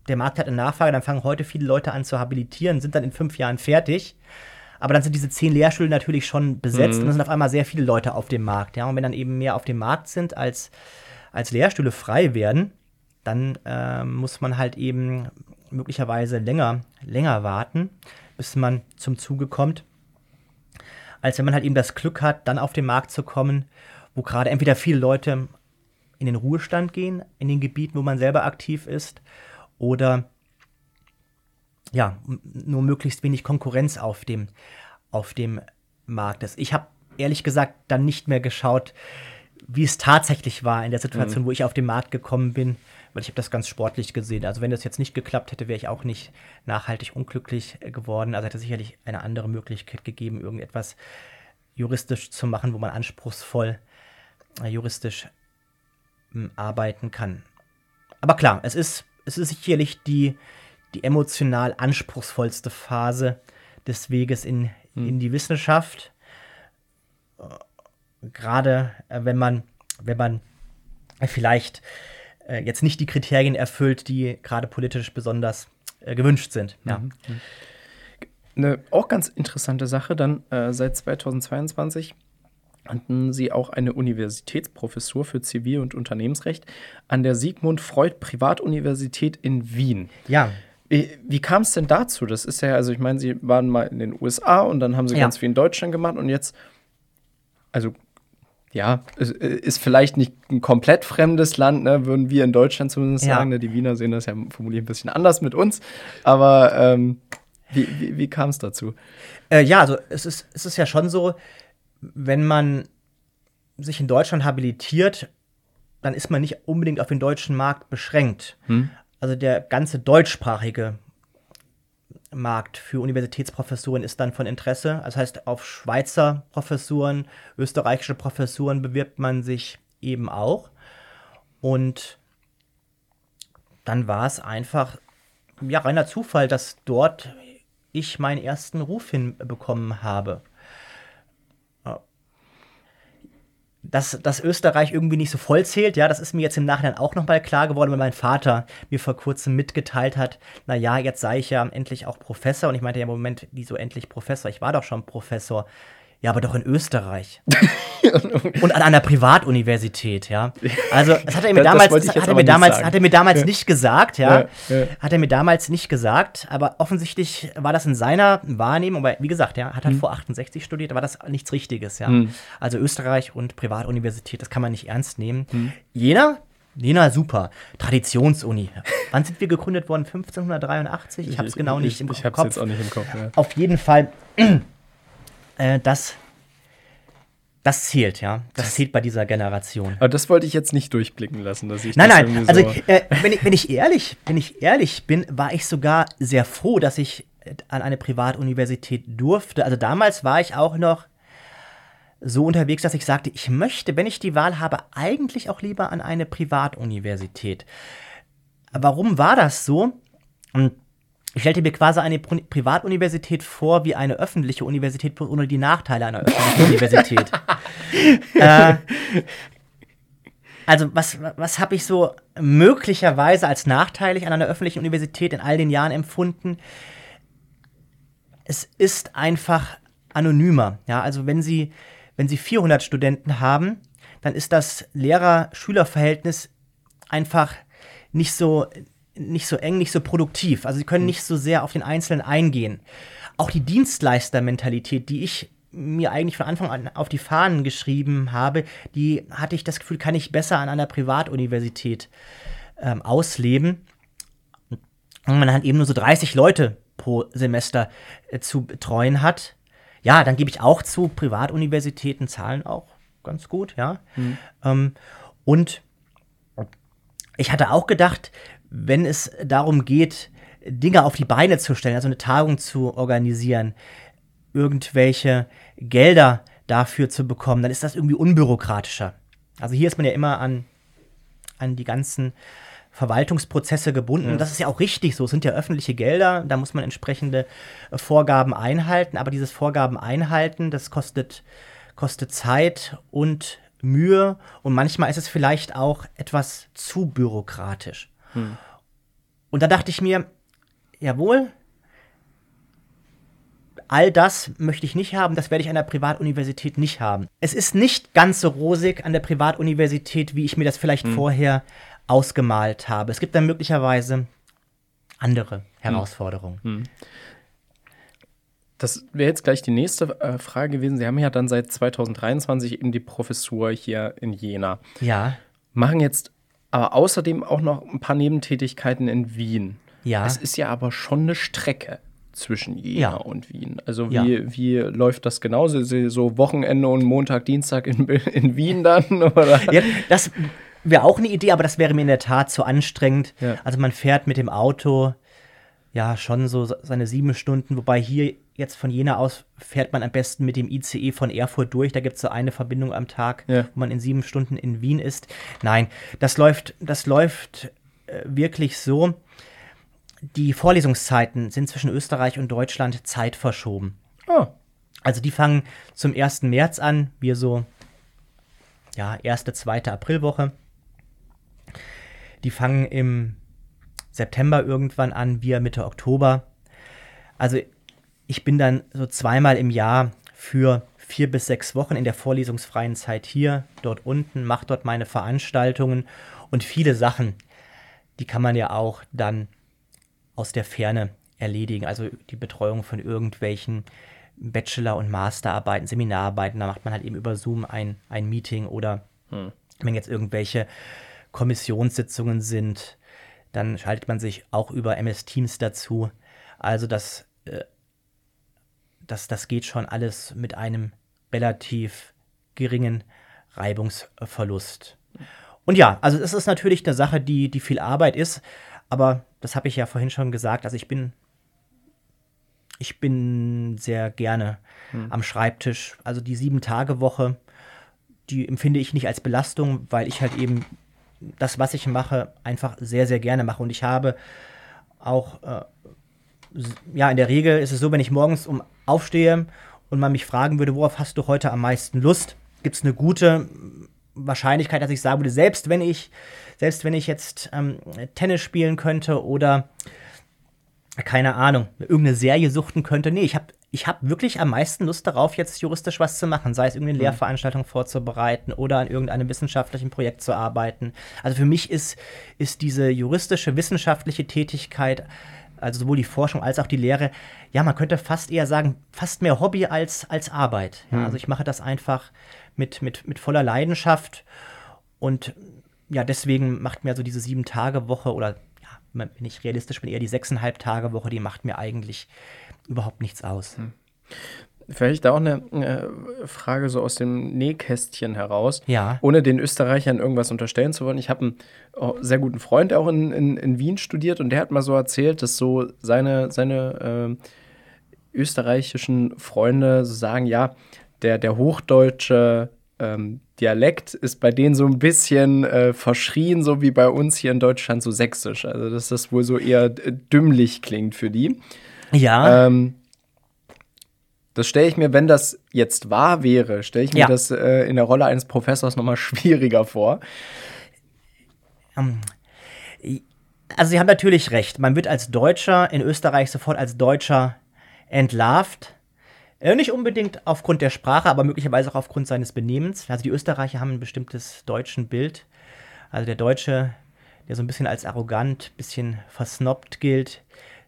S3: Der Markt hat eine Nachfrage, dann fangen heute viele Leute an zu habilitieren, sind dann in fünf Jahren fertig. Aber dann sind diese zehn Lehrstühle natürlich schon besetzt mhm. und dann sind auf einmal sehr viele Leute auf dem Markt. Ja? Und wenn dann eben mehr auf dem Markt sind, als, als Lehrstühle frei werden, dann äh, muss man halt eben möglicherweise länger, länger warten, bis man zum Zuge kommt, als wenn man halt eben das Glück hat, dann auf den Markt zu kommen, wo gerade entweder viele Leute in den Ruhestand gehen, in den Gebieten, wo man selber aktiv ist, oder ja, nur möglichst wenig Konkurrenz auf dem, auf dem Markt ist. Ich habe ehrlich gesagt dann nicht mehr geschaut, wie es tatsächlich war in der Situation, mhm. wo ich auf den Markt gekommen bin, weil ich habe das ganz sportlich gesehen. Also wenn das jetzt nicht geklappt hätte, wäre ich auch nicht nachhaltig unglücklich geworden. Also hätte sicherlich eine andere Möglichkeit gegeben, irgendetwas juristisch zu machen, wo man anspruchsvoll äh, juristisch äh, arbeiten kann. Aber klar, es ist, es ist sicherlich die, die emotional anspruchsvollste Phase des Weges in, hm. in die Wissenschaft. Äh, gerade äh, wenn man, wenn man vielleicht äh, jetzt nicht die Kriterien erfüllt, die gerade politisch besonders äh, gewünscht sind. Ja. Mhm.
S1: Eine auch ganz interessante Sache, dann äh, seit 2022 hatten sie auch eine Universitätsprofessur für Zivil- und Unternehmensrecht an der Sigmund Freud Privatuniversität in Wien.
S3: Ja.
S1: Wie, kam es denn dazu? Das ist ja, also ich meine, sie waren mal in den USA und dann haben sie ja. ganz viel in Deutschland gemacht und jetzt, also ja, ist vielleicht nicht ein komplett fremdes Land, ne, würden wir in Deutschland zumindest ja. sagen. Ne? Die Wiener sehen das ja vermutlich ein bisschen anders mit uns. Aber ähm, wie, wie, wie kam es dazu?
S3: Äh, ja, also es ist, es ist ja schon so, wenn man sich in Deutschland habilitiert, dann ist man nicht unbedingt auf den deutschen Markt beschränkt. Hm. Also der ganze deutschsprachige Markt für Universitätsprofessuren ist dann von Interesse. Das heißt, auf Schweizer Professuren, österreichische Professuren bewirbt man sich eben auch. Und dann war es einfach ja reiner Zufall, dass dort ich meinen ersten Ruf hinbekommen habe. Dass, dass Österreich irgendwie nicht so voll zählt, ja, das ist mir jetzt im Nachhinein auch nochmal klar geworden, weil mein Vater mir vor kurzem mitgeteilt hat, na ja, jetzt sei ich ja endlich auch Professor und ich meinte ja im Moment, wieso endlich Professor? Ich war doch schon Professor. Ja, aber doch in Österreich. und an einer Privatuniversität, ja. Also, das hat er mir
S1: Das-
S3: damals, das hat er mir
S1: nicht
S3: damals,
S1: sagen.
S3: hat er mir damals nicht gesagt, ja.
S1: Ja, ja.
S3: Hat er mir damals nicht gesagt, aber offensichtlich war das in seiner Wahrnehmung, weil, wie gesagt, er hat halt vor 68 studiert, war das nichts Richtiges, ja. Also Österreich und Privatuniversität, das kann man nicht ernst nehmen. Jena? Jena, super. Traditionsuni. Wann sind wir gegründet worden? 1583? Ich habe es genau nicht
S1: ich,
S3: im
S1: Ich hab's
S3: Kopf.
S1: jetzt auch nicht im Kopf. Ja.
S3: Auf jeden Fall, äh, das, das zählt, ja. Das, zählt bei dieser Generation.
S1: Aber das wollte ich jetzt nicht durchblicken lassen, dass ich
S3: Nein,
S1: das
S3: nein, also
S1: so
S3: äh, wenn, ich, wenn, ich ehrlich, wenn ich ehrlich bin, war ich sogar sehr froh, dass ich äh, an eine Privatuniversität durfte. Also damals war ich auch noch so unterwegs, dass ich sagte, ich möchte, wenn ich die Wahl habe, eigentlich auch lieber an eine Privatuniversität. Warum war das so? Hm, Ich stellte mir quasi eine Pri Privatuniversität vor wie eine öffentliche Universität, ohne die Nachteile einer öffentlichen Universität. äh, also was, was habe ich so möglicherweise als nachteilig an einer öffentlichen Universität in all den Jahren empfunden? Es ist einfach anonymer. Ja, also wenn Sie, wenn Sie 400 Studenten haben, dann ist das Lehrer-Schüler-Verhältnis einfach nicht so, nicht so eng, nicht so produktiv. Also Sie können nicht so sehr auf den Einzelnen eingehen. Auch die Dienstleistermentalität, die ich mir eigentlich von Anfang an auf die Fahnen geschrieben habe, die hatte ich das Gefühl, kann ich besser an einer Privatuniversität ähm, ausleben. Und man halt eben nur so 30 Leute pro Semester äh, zu betreuen hat. Ja, dann gebe ich auch zu, Privatuniversitäten zahlen auch ganz gut, ja. Ähm, und ich hatte auch gedacht, wenn es darum geht, Dinge auf die Beine zu stellen, also eine Tagung zu organisieren, irgendwelche Gelder dafür zu bekommen, dann ist das irgendwie unbürokratischer. Also hier ist man ja immer an, an die ganzen Verwaltungsprozesse gebunden. Und das ist ja auch richtig so. Es sind ja öffentliche Gelder, da muss man entsprechende äh, Vorgaben einhalten. Aber dieses Vorgaben einhalten, das kostet, kostet Zeit und Mühe. Und manchmal ist es vielleicht auch etwas zu bürokratisch. Und da dachte ich mir, jawohl, all das möchte ich nicht haben, das werde ich an der Privatuniversität nicht haben. Es ist nicht ganz so rosig an der Privatuniversität, wie ich mir das vielleicht vorher ausgemalt habe. Es gibt dann möglicherweise andere Herausforderungen.
S1: Das wäre jetzt gleich die nächste äh, Frage gewesen. Sie haben ja dann seit 2023 eben die Professur hier in Jena.
S3: Ja,
S1: Machen jetzt aber außerdem auch noch ein paar Nebentätigkeiten in Wien.
S3: ja.
S1: Es ist ja aber schon eine Strecke zwischen Jena
S3: Ja.
S1: und Wien. Also
S3: Ja.
S1: wie, wie läuft das genau? So- Wochenende und Montag, Dienstag in, in Wien dann? Oder?
S3: Ja, das wäre auch eine Idee, aber das wäre mir in der Tat zu anstrengend. Also man fährt mit dem Auto ja schon so seine sieben Stunden, wobei hier jetzt von Jena aus fährt man am besten mit dem ICE von Erfurt durch. Da gibt es so eine Verbindung am Tag,
S1: Ja.
S3: wo man in sieben Stunden in Wien ist. Nein, das läuft, das läuft äh, wirklich so. Die Vorlesungszeiten sind zwischen Österreich und Deutschland zeitverschoben.
S1: Ah,
S3: Also die fangen zum 1. März an, wir so, ja, erste, zweite Aprilwoche. Die fangen im September irgendwann an, wir Mitte Oktober. Also ich bin dann so zweimal im Jahr für vier bis sechs Wochen in der vorlesungsfreien Zeit hier, dort unten, mache dort meine Veranstaltungen und viele Sachen, die kann man ja auch dann aus der Ferne erledigen. Also die Betreuung von irgendwelchen Bachelor- und Masterarbeiten, Seminararbeiten, da macht man halt eben über Zoom ein, ein Meeting oder wenn jetzt irgendwelche Kommissionssitzungen sind, dann schaltet man sich auch über MS Teams dazu. Also das, äh, das, das geht schon alles mit einem relativ geringen Reibungsverlust. Und ja, also es ist natürlich eine Sache, die, die viel Arbeit ist, aber das habe ich ja vorhin schon gesagt. Also ich bin, ich bin sehr gerne am Schreibtisch. Also die Sieben-Tage-Woche, die empfinde ich nicht als Belastung, weil ich halt eben das, was ich mache, einfach sehr, sehr gerne mache. Und ich habe auch, äh, ja, in der Regel ist es so, wenn ich morgens um aufstehe und man mich fragen würde, worauf hast du heute am meisten Lust, gibt es eine gute Wahrscheinlichkeit, dass ich sagen würde, selbst wenn ich, selbst wenn ich jetzt ähm, Tennis spielen könnte oder keine Ahnung, irgendeine Serie suchten könnte. Nee, ich habe ich habe wirklich am meisten Lust darauf, jetzt juristisch was zu machen, sei es irgendeine mhm. Lehrveranstaltung vorzubereiten oder an irgendeinem wissenschaftlichen Projekt zu arbeiten. Also für mich ist, ist diese juristische, wissenschaftliche Tätigkeit, also sowohl die Forschung als auch die Lehre, ja, man könnte fast eher sagen, fast mehr Hobby als, als Arbeit. Ja, mhm. Also ich mache das einfach mit, mit, mit voller Leidenschaft und ja, deswegen macht mir so diese Sieben-Tage-Woche oder ja, wenn ich realistisch bin, eher die sechseinhalb Tage Woche, die macht mir eigentlich überhaupt nichts aus. Hm.
S1: Vielleicht da auch eine äh, Frage so aus dem Nähkästchen heraus,
S3: ja.
S1: ohne den Österreichern irgendwas unterstellen zu wollen. Ich habe einen oh, sehr guten Freund, der auch in, in, in, Wien studiert und der hat mal so erzählt, dass so seine, seine äh, österreichischen Freunde sagen, ja, der, der hochdeutsche ähm, Dialekt ist bei denen so ein bisschen äh, verschrien, so wie bei uns hier in Deutschland so sächsisch. Also dass das wohl so eher äh, dümmlich klingt für die.
S3: Ja.
S1: Ähm, das stelle ich mir, wenn das jetzt wahr wäre, stelle ich mir ja. das äh, in der Rolle eines Professors nochmal schwieriger vor.
S3: Um, ähm, also Sie haben natürlich recht. Man wird als Deutscher in Österreich sofort als Deutscher entlarvt. Äh, nicht unbedingt aufgrund der Sprache, aber möglicherweise auch aufgrund seines Benehmens. Also die Österreicher haben ein bestimmtes deutschen Bild. Also der Deutsche, der so ein bisschen als arrogant, bisschen versnobbt gilt,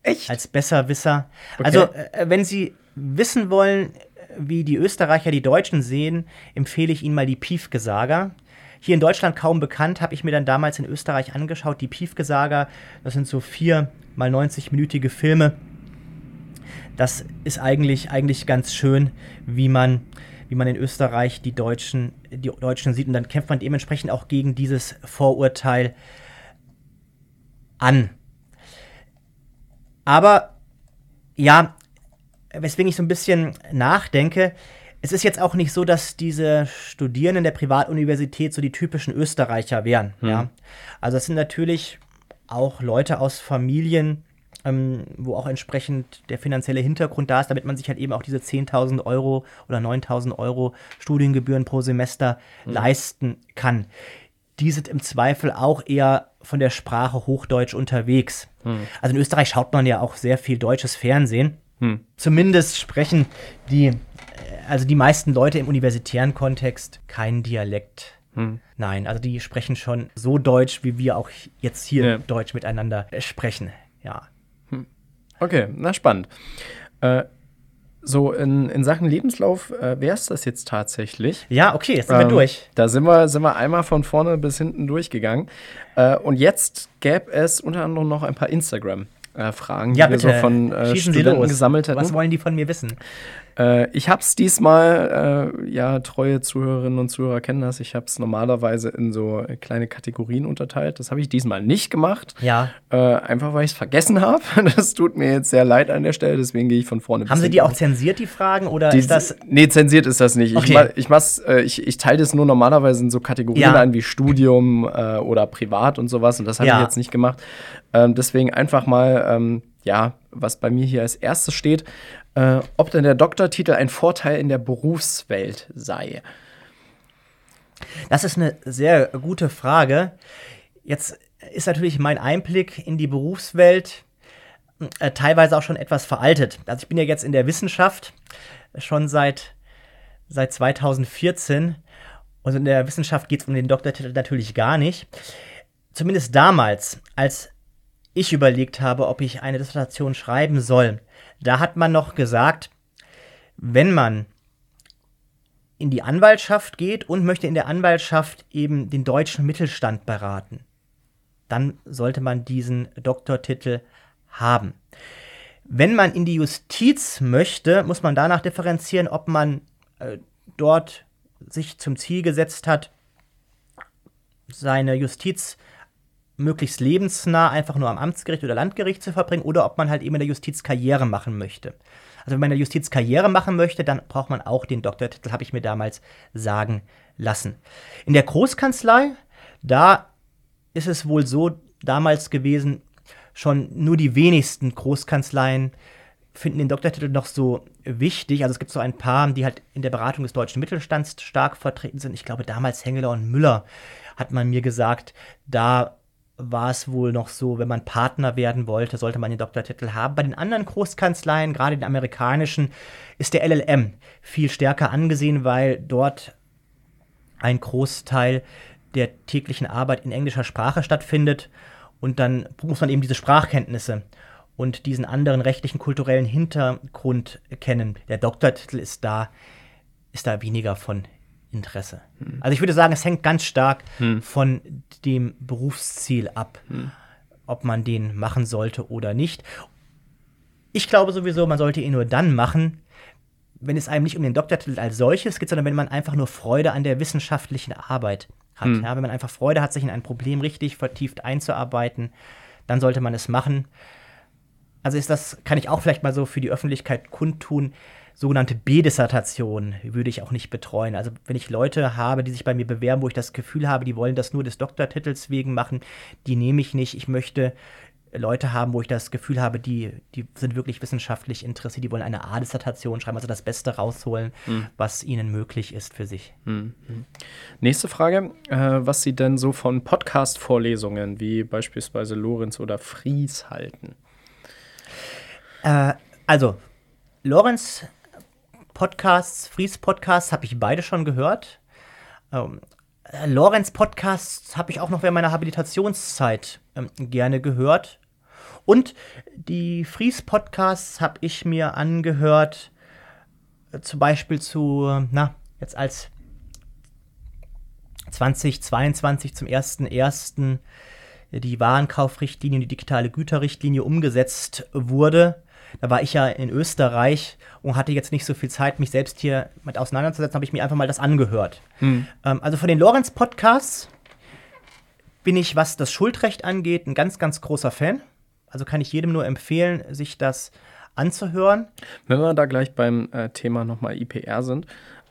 S1: Echt?
S3: Als Besserwisser. Okay. Also, äh, wenn Sie wissen wollen, wie die Österreicher die Deutschen sehen, empfehle ich Ihnen mal die Piefgesager. Hier in Deutschland kaum bekannt, habe ich mir dann damals in Österreich angeschaut. Die Piefgesager, das sind so vier mal 90-minütige Filme. Das ist eigentlich, eigentlich ganz schön, wie man, wie man in Österreich die Deutschen, die Deutschen sieht. Und dann kämpft man dementsprechend auch gegen dieses Vorurteil an. Aber ja, weswegen ich so ein bisschen nachdenke, es ist jetzt auch nicht so, dass diese Studierenden der Privatuniversität so die typischen Österreicher wären. Hm. Ja? Also es sind natürlich auch Leute aus Familien, ähm, wo auch entsprechend der finanzielle Hintergrund da ist, damit man sich halt eben auch diese 10.000 Euro oder 9.000 Euro Studiengebühren pro Semester hm. leisten kann. Die sind im Zweifel auch eher von der Sprache Hochdeutsch unterwegs. Hm. Also in Österreich schaut man ja auch sehr viel deutsches Fernsehen. Hm. Zumindest sprechen die, äh, also die meisten Leute im universitären Kontext keinen Dialekt. Hm. Nein, also die sprechen schon so Deutsch, wie wir auch jetzt hier ja. Deutsch miteinander äh, sprechen. Ja.
S1: Hm. Okay, na spannend. Äh, so, in, in Sachen Lebenslauf äh, wäre es das jetzt tatsächlich.
S3: Ja, okay, jetzt sind ähm, wir durch.
S1: Da sind wir, sind wir einmal von vorne bis hinten durchgegangen. Äh, und jetzt gäbe es unter anderem noch ein paar Instagram-Fragen,
S3: äh, ja, die bitte.
S1: wir so von äh, Studenten gesammelt hätten.
S3: Was wollen die von mir wissen?
S1: Äh, ich habe es diesmal, äh, ja, treue Zuhörerinnen und Zuhörer kennen das, ich habe es normalerweise in so kleine Kategorien unterteilt. Das habe ich diesmal nicht gemacht.
S3: Ja.
S1: Äh, einfach weil ich es vergessen habe. Das tut mir jetzt sehr leid an der Stelle, deswegen gehe ich von vorne.
S3: Haben Sie die auch zensiert, die Fragen? Oder
S1: die,
S3: ist das.
S1: Nee, zensiert ist das nicht. Okay. Ich, ich, äh, ich, ich teile das nur normalerweise in so Kategorien ja. ein wie Studium äh, oder privat und sowas. Und das habe ja. ich jetzt nicht gemacht. Ähm, deswegen einfach mal. Ähm, ja, was bei mir hier als erstes steht, äh, ob denn der Doktortitel ein Vorteil in der Berufswelt sei.
S3: Das ist eine sehr gute Frage. Jetzt ist natürlich mein Einblick in die Berufswelt äh, teilweise auch schon etwas veraltet. Also ich bin ja jetzt in der Wissenschaft schon seit, seit 2014 und in der Wissenschaft geht es um den Doktortitel natürlich gar nicht. Zumindest damals, als ich überlegt habe, ob ich eine Dissertation schreiben soll, da hat man noch gesagt, wenn man in die Anwaltschaft geht und möchte in der Anwaltschaft eben den deutschen Mittelstand beraten, dann sollte man diesen Doktortitel haben. Wenn man in die Justiz möchte, muss man danach differenzieren, ob man äh, dort sich zum Ziel gesetzt hat, seine Justiz möglichst lebensnah einfach nur am Amtsgericht oder Landgericht zu verbringen oder ob man halt eben in der Justiz Karriere machen möchte. Also wenn man in der Justiz Karriere machen möchte, dann braucht man auch den Doktortitel, habe ich mir damals sagen lassen. In der Großkanzlei, da ist es wohl so damals gewesen, schon nur die wenigsten Großkanzleien finden den Doktortitel noch so wichtig. Also es gibt so ein paar, die halt in der Beratung des deutschen Mittelstands stark vertreten sind. Ich glaube, damals Hengeler und Müller hat man mir gesagt, da war es wohl noch so, wenn man Partner werden wollte, sollte man den Doktortitel haben. Bei den anderen Großkanzleien, gerade den amerikanischen, ist der LLM viel stärker angesehen, weil dort ein Großteil der täglichen Arbeit in englischer Sprache stattfindet. Und dann muss man eben diese Sprachkenntnisse und diesen anderen rechtlichen, kulturellen Hintergrund kennen. Der Doktortitel ist da, ist da weniger von Interesse. Hm. Also ich würde sagen, es hängt ganz stark hm. von dem Berufsziel ab, hm. ob man den machen sollte oder nicht. Ich glaube sowieso, man sollte ihn nur dann machen, wenn es einem nicht um den Doktortitel als solches geht, sondern wenn man einfach nur Freude an der wissenschaftlichen Arbeit hat. Hm. Ja, wenn man einfach Freude hat, sich in ein Problem richtig vertieft einzuarbeiten, dann sollte man es machen. Also ist das, kann ich auch vielleicht mal so für die Öffentlichkeit kundtun, sogenannte B-Dissertation würde ich auch nicht betreuen. Also wenn ich Leute habe, die sich bei mir bewerben, wo ich das Gefühl habe, die wollen das nur des Doktortitels wegen machen, die nehme ich nicht. Ich möchte Leute haben, wo ich das Gefühl habe, die, die sind wirklich wissenschaftlich interessiert, die wollen eine A-Dissertation schreiben, also das Beste rausholen, mhm. was ihnen möglich ist für sich. Mhm.
S1: Nächste Frage, äh, was Sie denn so von Podcast-Vorlesungen wie beispielsweise Lorenz oder Fries halten?
S3: Äh, also, Lorenz Podcasts, Fries Podcasts habe ich beide schon gehört. Ähm, äh, Lorenz Podcasts habe ich auch noch während meiner Habilitationszeit ähm, gerne gehört. Und die Fries Podcasts habe ich mir angehört, äh, zum Beispiel zu, na, jetzt als 2022 zum 1.1. die Warenkaufrichtlinie, die digitale Güterrichtlinie umgesetzt wurde da war ich ja in Österreich und hatte jetzt nicht so viel Zeit, mich selbst hier mit auseinanderzusetzen, habe ich mir einfach mal das angehört. Hm. Ähm, also von den Lorenz-Podcasts bin ich, was das Schuldrecht angeht, ein ganz, ganz großer Fan. Also kann ich jedem nur empfehlen, sich das anzuhören.
S1: Wenn wir da gleich beim äh, Thema nochmal IPR sind,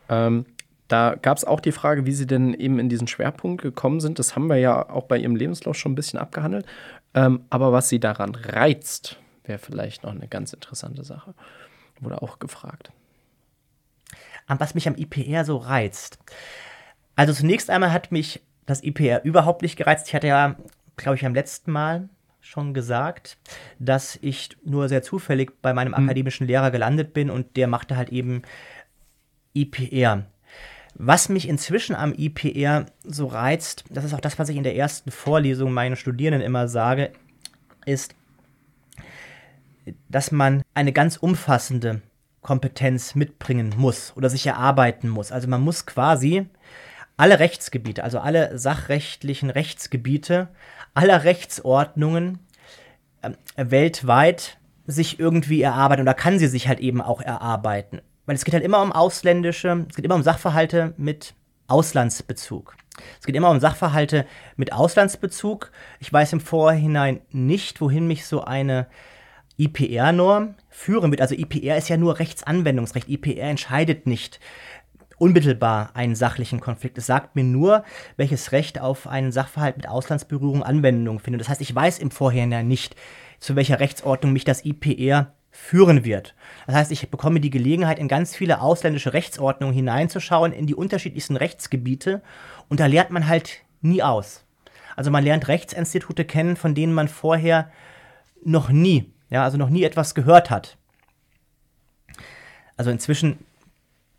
S1: ähm, da gab es auch die Frage, wie Sie denn eben in diesen Schwerpunkt gekommen sind. Das haben wir ja auch bei Ihrem Lebenslauf schon ein bisschen abgehandelt. Ähm, aber was Sie daran reizt, wäre vielleicht noch eine ganz interessante Sache. Wurde auch gefragt.
S3: Was mich am IPR so reizt. Also zunächst einmal hat mich das IPR überhaupt nicht gereizt. Ich hatte ja, glaube ich, am letzten Mal schon gesagt, dass ich nur sehr zufällig bei meinem hm. akademischen Lehrer gelandet bin und der machte halt eben IPR. Was mich inzwischen am IPR so reizt, das ist auch das, was ich in der ersten Vorlesung meinen Studierenden immer sage, ist, dass man eine ganz umfassende Kompetenz mitbringen muss oder sich erarbeiten muss. Also man muss quasi alle Rechtsgebiete, also alle sachrechtlichen Rechtsgebiete aller Rechtsordnungen äh, weltweit sich irgendwie erarbeiten oder kann sie sich halt eben auch erarbeiten. Weil es geht halt immer um ausländische, es geht immer um Sachverhalte mit Auslandsbezug. Es geht immer um Sachverhalte mit Auslandsbezug. Ich weiß im Vorhinein nicht, wohin mich so eine IPR-Norm führen wird. Also IPR ist ja nur Rechtsanwendungsrecht. IPR entscheidet nicht unmittelbar einen sachlichen Konflikt. Es sagt mir nur, welches Recht auf einen Sachverhalt mit Auslandsberührung Anwendung findet. Das heißt, ich weiß im Vorhinein nicht, zu welcher Rechtsordnung mich das IPR führen wird. Das heißt, ich bekomme die Gelegenheit, in ganz viele ausländische Rechtsordnungen hineinzuschauen, in die unterschiedlichsten Rechtsgebiete. Und da lernt man halt nie aus. Also man lernt Rechtsinstitute kennen, von denen man vorher noch nie ja, also noch nie etwas gehört hat. Also inzwischen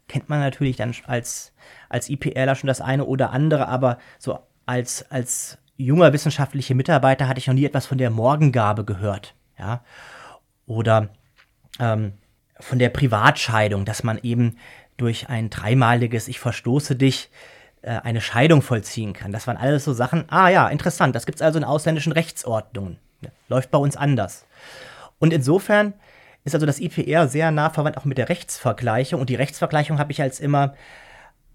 S3: kennt man natürlich dann als, als IPLer schon das eine oder andere, aber so als, als junger wissenschaftlicher Mitarbeiter hatte ich noch nie etwas von der Morgengabe gehört. Ja? Oder ähm, von der Privatscheidung, dass man eben durch ein dreimaliges Ich verstoße dich äh, eine Scheidung vollziehen kann. Das waren alles so Sachen, ah ja, interessant, das gibt es also in ausländischen Rechtsordnungen. Läuft bei uns anders. Und insofern ist also das IPR sehr nah verwandt auch mit der Rechtsvergleichung. Und die Rechtsvergleichung habe ich als immer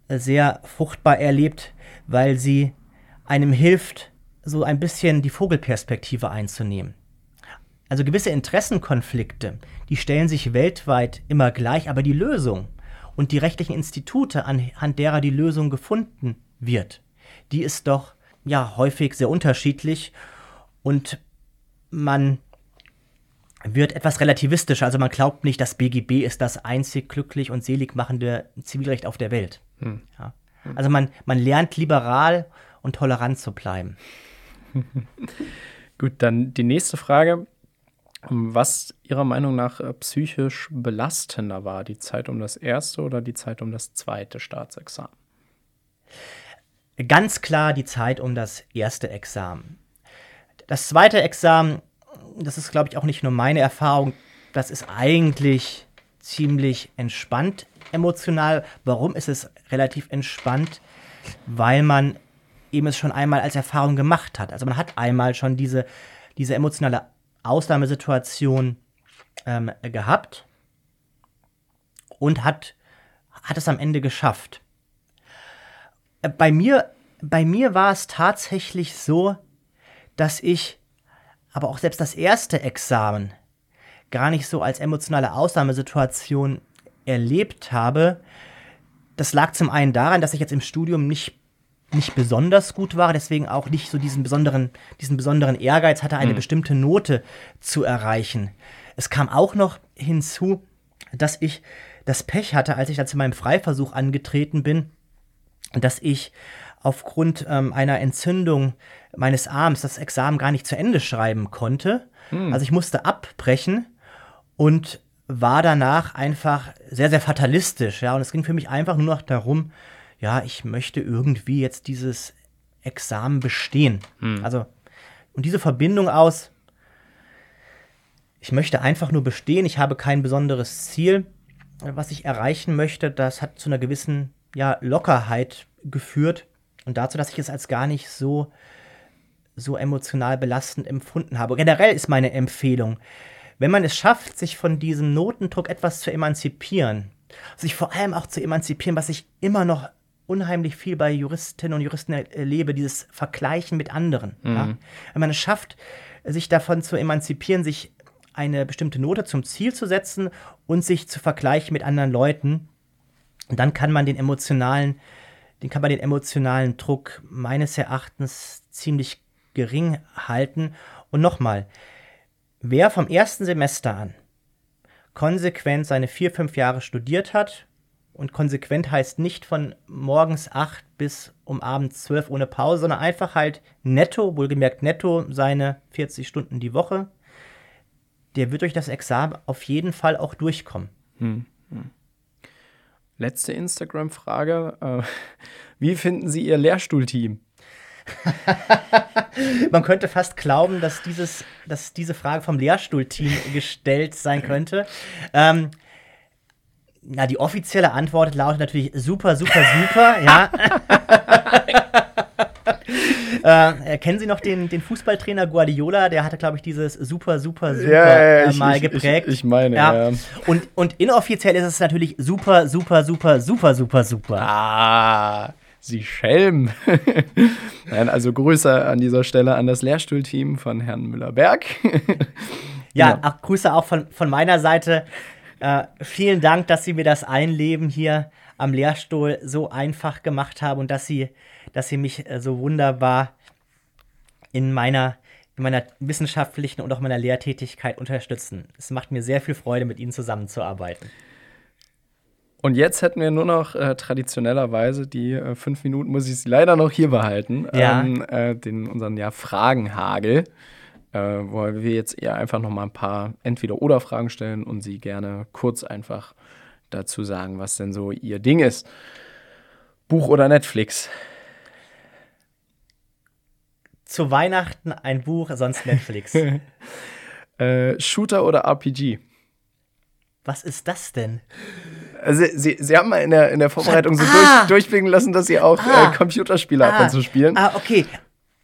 S3: sehr fruchtbar erlebt, weil sie einem hilft, so ein bisschen die Vogelperspektive einzunehmen. Also gewisse Interessenkonflikte, die stellen sich weltweit immer gleich, aber die Lösung und die rechtlichen Institute, anhand derer die Lösung gefunden wird, die ist doch ja häufig sehr unterschiedlich und man wird etwas relativistischer. Also man glaubt nicht, das BGB ist das einzig glücklich und selig machende Zivilrecht auf der Welt. Hm. Ja. Also man, man lernt liberal und tolerant zu bleiben.
S1: Gut, dann die nächste Frage. Was Ihrer Meinung nach äh, psychisch belastender war, die Zeit um das erste oder die Zeit um das zweite Staatsexamen?
S3: Ganz klar die Zeit um das erste Examen. Das zweite Examen, das ist, glaube ich, auch nicht nur meine Erfahrung, das ist eigentlich ziemlich entspannt emotional. Warum ist es relativ entspannt? Weil man eben es schon einmal als Erfahrung gemacht hat. Also man hat einmal schon diese, diese emotionale Ausnahmesituation ähm, gehabt und hat, hat es am Ende geschafft. Äh, bei mir, bei mir war es tatsächlich so, dass ich aber auch selbst das erste Examen gar nicht so als emotionale Ausnahmesituation erlebt habe. Das lag zum einen daran, dass ich jetzt im Studium nicht, nicht besonders gut war, deswegen auch nicht so diesen besonderen, diesen besonderen Ehrgeiz hatte, eine mhm. bestimmte Note zu erreichen. Es kam auch noch hinzu, dass ich das Pech hatte, als ich dann zu meinem Freiversuch angetreten bin, dass ich aufgrund ähm, einer Entzündung meines Arms das Examen gar nicht zu Ende schreiben konnte. Mhm. Also ich musste abbrechen und war danach einfach sehr, sehr fatalistisch. Ja, und es ging für mich einfach nur noch darum, ja, ich möchte irgendwie jetzt dieses Examen bestehen. Mhm. Also, und diese Verbindung aus, ich möchte einfach nur bestehen, ich habe kein besonderes Ziel, was ich erreichen möchte, das hat zu einer gewissen ja, Lockerheit geführt und dazu, dass ich es als gar nicht so, so emotional belastend empfunden habe. Generell ist meine Empfehlung, wenn man es schafft, sich von diesem Notendruck etwas zu emanzipieren, sich vor allem auch zu emanzipieren, was ich immer noch unheimlich viel bei Juristinnen und Juristen erlebe, dieses Vergleichen mit anderen. Mhm. Ja? Wenn man es schafft, sich davon zu emanzipieren, sich eine bestimmte Note zum Ziel zu setzen und sich zu vergleichen mit anderen Leuten, dann kann man den emotionalen, den kann man den emotionalen Druck meines Erachtens ziemlich gering halten. Und nochmal, Wer vom ersten Semester an konsequent seine vier, fünf Jahre studiert hat, und konsequent heißt nicht von morgens acht bis um abends zwölf ohne Pause, sondern einfach halt netto, wohlgemerkt netto, seine 40 Stunden die Woche, der wird durch das Examen auf jeden Fall auch durchkommen. Hm, hm.
S1: Letzte Instagram-Frage. Äh, wie finden Sie Ihr Lehrstuhlteam?
S3: Man könnte fast glauben, dass, dieses, dass diese Frage vom Lehrstuhlteam gestellt sein könnte. Ähm, na, die offizielle Antwort lautet natürlich super, super, super, ja. äh, kennen Sie noch den, den Fußballtrainer Guardiola? Der hatte, glaube ich, dieses super, super, super ja, ja, ja, äh, mal ich, geprägt.
S1: Ich, ich, meine, ja.
S3: Und, und inoffiziell ist es natürlich super, super, super, super, super, super.
S1: Ah. Sie Schelm. Nein, also Grüße an dieser Stelle an das Lehrstuhlteam von Herrn Müller-Berg.
S3: ja, genau. auch Grüße auch von, von meiner Seite. Äh, vielen Dank, dass Sie mir das Einleben hier am Lehrstuhl so einfach gemacht haben und dass Sie, dass Sie mich äh, so wunderbar in meiner, in meiner wissenschaftlichen und auch meiner Lehrtätigkeit unterstützen. Es macht mir sehr viel Freude, mit Ihnen zusammenzuarbeiten.
S1: Und jetzt hätten wir nur noch äh, traditionellerweise die äh, fünf Minuten, muss ich sie leider noch hier behalten, ja. ähm, äh, den, unseren ja, Fragenhagel, äh, wo wir jetzt eher einfach noch mal ein paar Entweder-Oder-Fragen stellen und sie gerne kurz einfach dazu sagen, was denn so ihr Ding ist. Buch oder Netflix?
S3: Zu Weihnachten ein Buch, sonst Netflix.
S1: Äh, Shooter oder RPG?
S3: Was ist das denn?
S1: Also, sie, sie haben mal in der, in der Vorbereitung so ah, durch, durchblicken lassen, dass sie auch ah, äh, Computerspiele ah, ab und zu spielen.
S3: Ah, okay.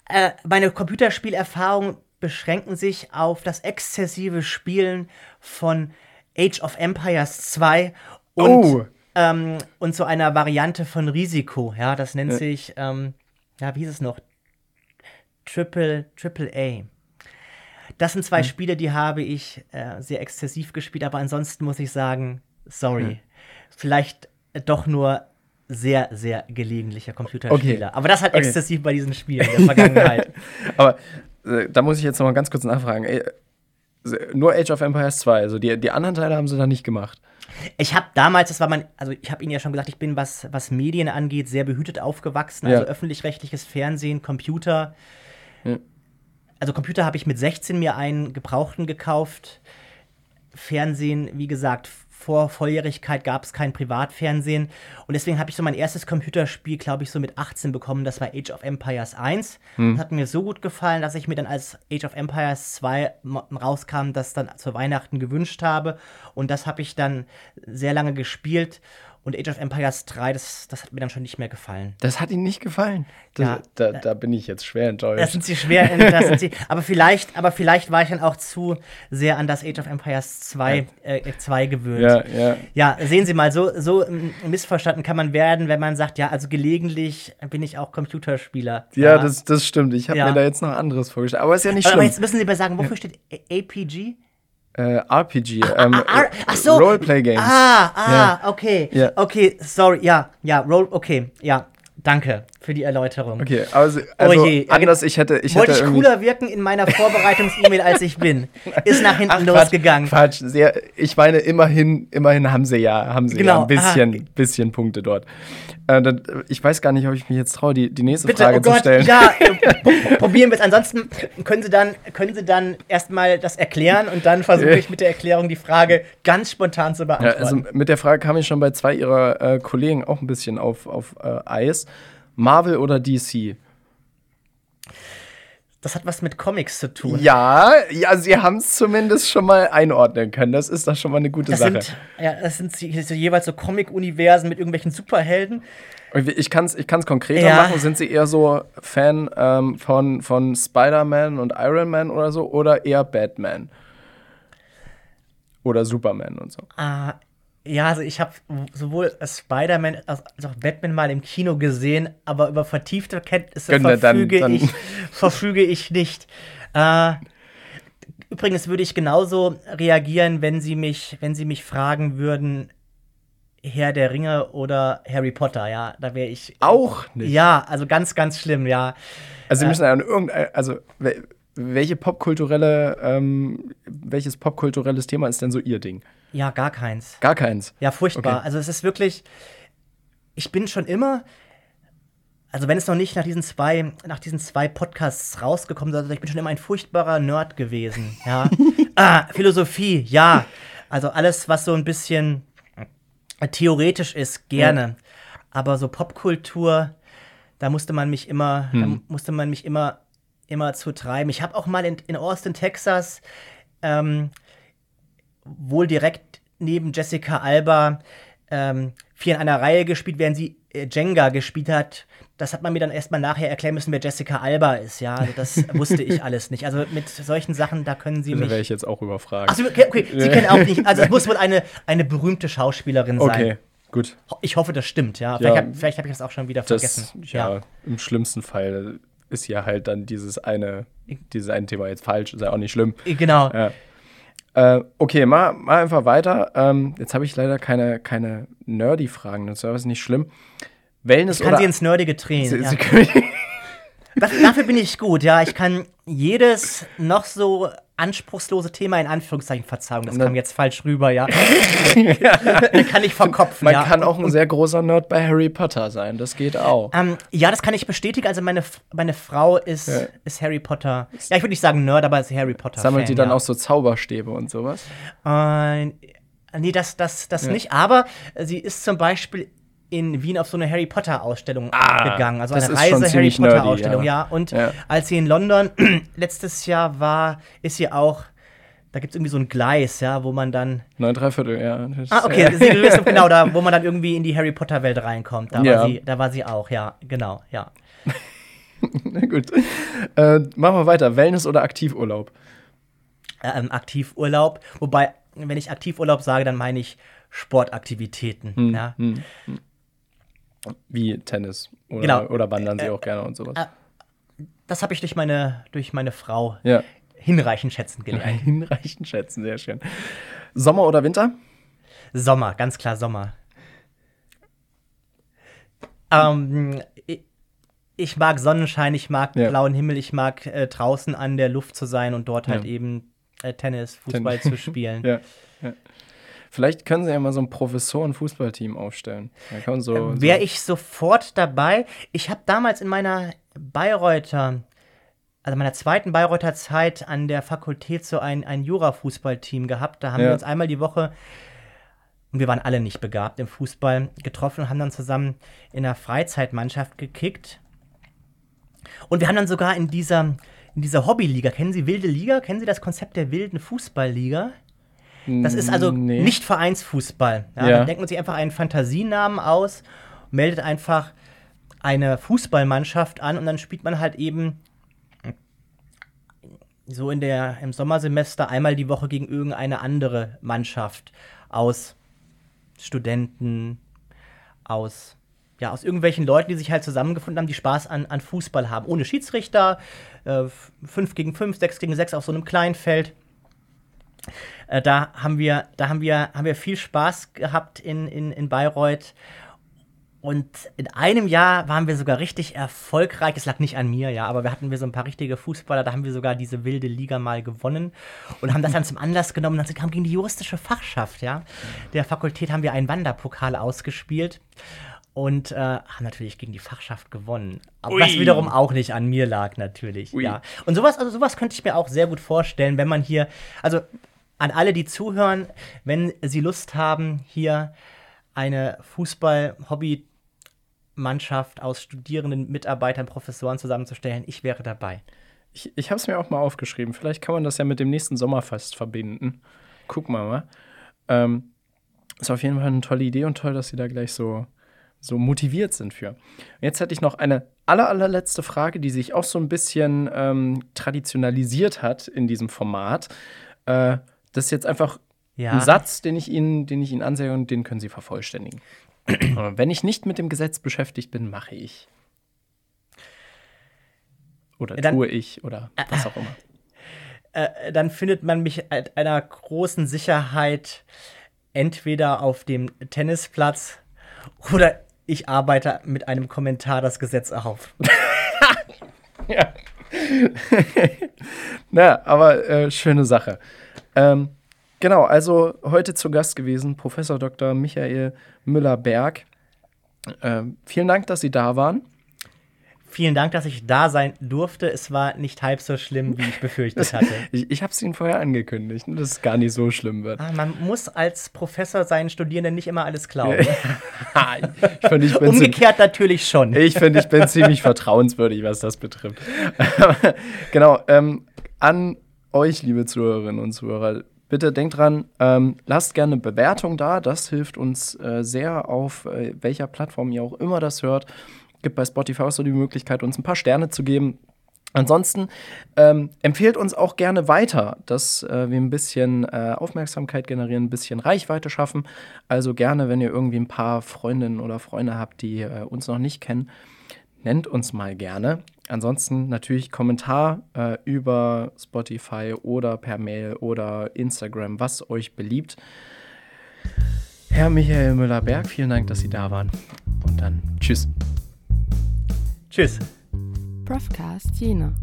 S3: Äh, meine Computerspielerfahrungen beschränken sich auf das exzessive Spielen von Age of Empires 2 und, oh. ähm, und so einer Variante von Risiko. Ja, das nennt ja. sich, ähm, ja, wie hieß es noch? Triple, Triple A. Das sind zwei hm. Spiele, die habe ich äh, sehr exzessiv gespielt, aber ansonsten muss ich sagen, sorry. Hm vielleicht doch nur sehr, sehr gelegentlicher Computerspieler. Okay. Aber das halt okay. exzessiv bei diesen Spielen der Vergangenheit.
S1: Aber äh, da muss ich jetzt noch mal ganz kurz nachfragen. Ey, nur Age of Empires 2, also die, die anderen Teile haben sie da nicht gemacht.
S3: Ich habe damals, das war mein, also ich habe Ihnen ja schon gesagt, ich bin, was, was Medien angeht, sehr behütet aufgewachsen. Also öffentlich-rechtliches Fernsehen, Computer. Ja. also Computer habe ich mit 16 mir einen gebrauchten gekauft. Fernsehen, wie gesagt, vor Volljährigkeit gab es kein Privatfernsehen. Und deswegen habe ich so mein erstes Computerspiel, glaube ich, so mit 18 bekommen. Das war Age of Empires 1. Das hat mir so gut gefallen, dass ich mir dann als Age of Empires 2 mo- rauskam, das dann zu Weihnachten gewünscht habe. Und das habe ich dann sehr lange gespielt. Und Age of Empires 3, das, das hat mir dann schon nicht mehr gefallen.
S1: Das hat Ihnen nicht gefallen. Das,
S3: Ja.
S1: da, da bin ich jetzt schwer enttäuscht.
S3: Das sind sie schwer, sie, aber vielleicht, aber vielleicht war ich dann auch zu sehr an das Age of Empires 2, äh, 2 gewöhnt.
S1: ja, ja.
S3: Ja, sehen Sie mal, so, so ähm, missverstanden kann man werden, wenn man sagt, ja, also gelegentlich bin ich auch Computerspieler.
S1: Ja, das, das stimmt. Ich habe
S3: Ja.
S1: mir da jetzt noch anderes vorgestellt. Aber ist ja nicht
S3: aber, aber
S1: schlimm.
S3: jetzt müssen Sie mir sagen, wofür steht APG?
S1: Äh, RPG. ähm,
S3: Ah, ach so.
S1: Roleplay Games.
S3: Ah, ah,
S1: Ja.
S3: okay.
S1: Ja.
S3: Okay, sorry, ja, ja, Roll, okay, ja. Danke für die Erläuterung.
S1: Okay, also, also
S3: Oh je.
S1: anders, ich hätte, ich
S3: Wollte
S1: hätte
S3: ich cooler wirken in meiner Vorbereitungs-E-Mail, als ich bin. Ist nach hinten
S1: Ach,
S3: losgegangen.
S1: Quatsch. Sehr, ich meine, immerhin, immerhin haben sie ja, haben sie ja
S3: Genau,
S1: ein bisschen,
S3: aha.
S1: bisschen Punkte dort. Äh, dann, ich weiß gar nicht, ob ich mich jetzt traue, die, die nächste
S3: Bitte,
S1: Frage
S3: oh Gott,
S1: zu stellen.
S3: ja, pro- probieren wir es. Ansonsten können Sie dann, können Sie dann erstmal das erklären und dann versuche ich mit der Erklärung die Frage ganz spontan zu
S1: Ja,
S3: beantworten.
S1: also mit der Frage kam ich schon bei zwei ihrer äh, Kollegen auch ein bisschen auf, auf äh, Eis. Marvel oder DC?
S3: das hat was mit Comics zu tun.
S1: Ja, ja, sie haben es zumindest schon mal einordnen können. Das ist doch schon mal eine gute
S3: Das
S1: Sache.
S3: sind, ja, das sind so jeweils so Comic-Universen mit irgendwelchen Superhelden.
S1: Ich kann es ich kann's konkreter
S3: Ja.
S1: machen. Sind Sie eher so Fan ähm, von, von Spider-Man und Iron Man oder so? Oder eher Batman? Oder Superman und so?
S3: Ah, ja, also ich habe sowohl Spider-Man als auch Batman mal im Kino gesehen, aber über vertiefte Kenntnisse
S1: wir dann-
S3: verfüge,
S1: dann-
S3: ich, verfüge ich nicht. Äh, übrigens würde ich genauso reagieren, wenn Sie mich, wenn Sie mich fragen würden, Herr der Ringe oder Harry Potter, ja, da wäre ich.
S1: Auch nicht.
S3: Ja, also ganz, ganz schlimm, ja.
S1: Also, Sie müssen an irgendein, also, wel- welche popkulturelle, ähm, welches popkulturelles Thema ist denn so Ihr Ding?
S3: Ja, gar keins.
S1: Gar keins.
S3: Ja, furchtbar.
S1: Okay.
S3: Also es ist wirklich, ich bin schon immer, also wenn es noch nicht nach diesen zwei, nach diesen zwei Podcasts rausgekommen ist, also ich bin schon immer ein furchtbarer Nerd gewesen. Ja. ah, Philosophie, ja. Also alles, was so ein bisschen theoretisch ist, gerne. Aber so Popkultur, da musste man mich immer, da musste man mich immer, immer zu treiben. Ich habe auch mal in, in Austin, Texas, ähm, wohl direkt neben Jessica Alba ähm, vier in einer Reihe gespielt, während sie äh, Jenga gespielt hat. Das hat man mir dann erstmal nachher erklären müssen, wer Jessica Alba ist. Ja, also das wusste ich alles nicht. Also mit solchen Sachen, da können Sie
S1: Da wäre
S3: mich.
S1: ich jetzt auch überfragt.
S3: Achso, okay, okay, Sie kennen auch nicht. Also es muss wohl eine, eine berühmte Schauspielerin sein.
S1: okay, gut.
S3: Ich hoffe, das stimmt, ja. Vielleicht
S1: Ja.
S3: habe hab ich das auch schon wieder
S1: Das,
S3: vergessen.
S1: ja, im schlimmsten Fall ist ja halt dann dieses eine, dieses eine Thema jetzt falsch, ist ja auch nicht schlimm.
S3: Genau.
S1: Ja. Äh, okay, mal, mal einfach weiter. Ähm, jetzt habe ich leider keine, keine Nerdy-Fragen, das ist nicht schlimm. Wellness
S3: Ich kann sie ins Nerdige drehen.
S1: Sie,
S3: ja.
S1: Sie
S3: Das, dafür bin ich gut, ja. Ich kann jedes noch so anspruchslose Thema in Anführungszeichen Verzeihung, das
S1: Na-
S3: kam jetzt falsch rüber, ja. kann ich verkopfen,
S1: man
S3: ja.
S1: kann auch ein sehr großer Nerd bei Harry Potter sein, das geht auch.
S3: ähm, ja, das kann ich bestätigen. Also meine, meine Frau ist,
S1: Ja.
S3: ist Harry Potter. Ja, ich würde nicht sagen Nerd, aber ist Harry Potter.
S1: Sammelt die dann
S3: ja.
S1: auch so Zauberstäbe und sowas?
S3: Äh, nee, das, das, das nicht. Aber sie ist zum Beispiel in Wien auf so eine Harry Potter Ausstellung
S1: Ah,
S3: gegangen. Also eine Reise Harry Potter
S1: nerdy,
S3: Ausstellung,
S1: ja.
S3: ja. Und
S1: Ja.
S3: als sie in London letztes Jahr war, ist sie auch, da gibt es irgendwie so ein Gleis, ja, wo man dann.
S1: Neun, drei Viertel, ja.
S3: Ah, okay, Sie wissen genau, da, wo man dann irgendwie in die Harry Potter Welt reinkommt. Da,
S1: Ja.
S3: war sie, da war sie auch, ja, genau, ja.
S1: Na gut. Äh, machen wir weiter. Wellness oder Aktivurlaub?
S3: ähm, Aktivurlaub. Wobei, wenn ich Aktivurlaub sage, dann meine ich Sportaktivitäten.
S1: Hm,
S3: ja.
S1: Wie Tennis oder,
S3: Genau.
S1: oder wandern sie auch gerne und sowas.
S3: Das habe ich durch meine, durch meine Frau
S1: ja.
S3: hinreichend schätzen gelernt.
S1: Hinreichend schätzen, sehr schön. Sommer oder Winter?
S3: Sommer, ganz klar Sommer. Ähm, ich, mag Sonnenschein, ich mag
S1: Ja.
S3: blauen Himmel, ich mag äh, draußen an der Luft zu sein und dort halt
S1: Ja.
S3: eben äh, Tennis, Fußball zu spielen.
S1: Ja. ja. Vielleicht können sie ja mal so ein Professoren-Fußballteam aufstellen. So,
S3: Wäre
S1: so
S3: ich sofort dabei. Ich habe damals in meiner Bayreuther also meiner zweiten Bayreuther Zeit an der Fakultät so ein, ein Jura-Fußballteam gehabt. Da haben
S1: Ja.
S3: wir uns einmal die Woche, und wir waren alle nicht begabt im Fußball, getroffen und haben dann zusammen in einer Freizeitmannschaft gekickt. Und wir haben dann sogar in dieser, in dieser Hobbyliga, kennen Sie wilde Liga? Kennen Sie das Konzept der wilden Fußballliga? Das ist also
S1: Nee.
S3: nicht Vereinsfußball. Ja,
S1: Ja.
S3: Dann denkt man sich einfach einen Fantasienamen aus, meldet einfach eine Fußballmannschaft an und dann spielt man halt eben so in der, im Sommersemester einmal die Woche gegen irgendeine andere Mannschaft aus Studenten, aus, ja, aus irgendwelchen Leuten, die sich halt zusammengefunden haben, die Spaß an, an Fußball haben. Ohne Schiedsrichter, 5 gegen 5, 6 gegen 6 auf so einem kleinen Feld. Äh, da haben wir, da haben wir, haben wir viel Spaß gehabt in, in, in Bayreuth. Und in einem Jahr waren wir sogar richtig erfolgreich. Es lag nicht an mir, ja, aber wir hatten wir so ein paar richtige Fußballer. Da haben wir sogar diese wilde Liga mal gewonnen und haben das dann zum Anlass genommen. Dann haben gegen die juristische Fachschaft, ja, der Fakultät haben wir einen Wanderpokal ausgespielt und äh, haben natürlich gegen die Fachschaft gewonnen. Aber was wiederum auch nicht an mir lag, natürlich.
S1: Ui.
S3: Ja. Und sowas, also sowas könnte ich mir auch sehr gut vorstellen, wenn man hier, also an alle, die zuhören, wenn sie Lust haben, hier eine Fußball-Hobby-Mannschaft aus Studierenden, Mitarbeitern, Professoren zusammenzustellen, ich wäre dabei.
S1: Ich, ich habe es mir auch mal aufgeschrieben. Vielleicht kann man das ja mit dem nächsten Sommerfest verbinden. Gucken wir mal. Ähm, ist auf jeden Fall eine tolle Idee und toll, dass Sie da gleich so, so motiviert sind für. Jetzt hätte ich noch eine aller, allerletzte Frage, die sich auch so ein bisschen ähm, traditionalisiert hat in diesem Format. Äh, das ist jetzt einfach
S3: Ja.
S1: ein Satz, den ich Ihnen, den ich Ihnen ansehe und den können Sie vervollständigen. Wenn ich nicht mit dem Gesetz beschäftigt bin, mache ich. Oder
S3: Dann-
S1: tue ich oder was auch immer.
S3: Äh, dann findet man mich mit einer großen Sicherheit entweder auf dem Tennisplatz oder ich arbeite mit einem Kommentar das Gesetz auf.
S1: Ja. Na, aber äh, schöne Sache. Ähm, genau, also heute zu Gast gewesen Professor Dr. Michael Müller-Berg. Ähm, vielen Dank, dass Sie da waren.
S3: Vielen Dank, dass ich da sein durfte. Es war nicht halb so schlimm, wie ich befürchtet hatte.
S1: Ich, ich habe es Ihnen vorher angekündigt, ne, dass es gar nicht so schlimm wird.
S3: Ah, man muss als Professor seinen Studierenden nicht immer alles glauben.
S1: ich finde, ich
S3: Umgekehrt natürlich schon.
S1: ich, find, ich bin ziemlich vertrauenswürdig, was das betrifft. genau, ähm, an euch, liebe Zuhörerinnen und Zuhörer, bitte denkt dran, ähm, lasst gerne eine Bewertung da. Das hilft uns äh, sehr, auf äh, welcher Plattform ihr auch immer das hört. Gibt bei Spotify auch so die Möglichkeit, uns ein paar Sterne zu geben. Ansonsten ähm, empfehlt uns auch gerne weiter, dass äh, wir ein bisschen äh, Aufmerksamkeit generieren, ein bisschen Reichweite schaffen. Also gerne, wenn ihr irgendwie ein paar Freundinnen oder Freunde habt, die äh, uns noch nicht kennen, nennt uns mal gerne. Ansonsten natürlich Kommentar äh, über Spotify oder per Mail oder Instagram, was euch beliebt. Herr Michael Müller-Berg, vielen Dank, dass Sie da waren. Und dann tschüss.
S3: Tschüss.
S2: Profcast Jena.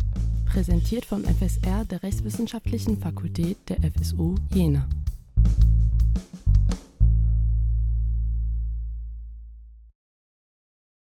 S2: Präsentiert vom FSR der Rechtswissenschaftlichen Fakultät der FSU Jena.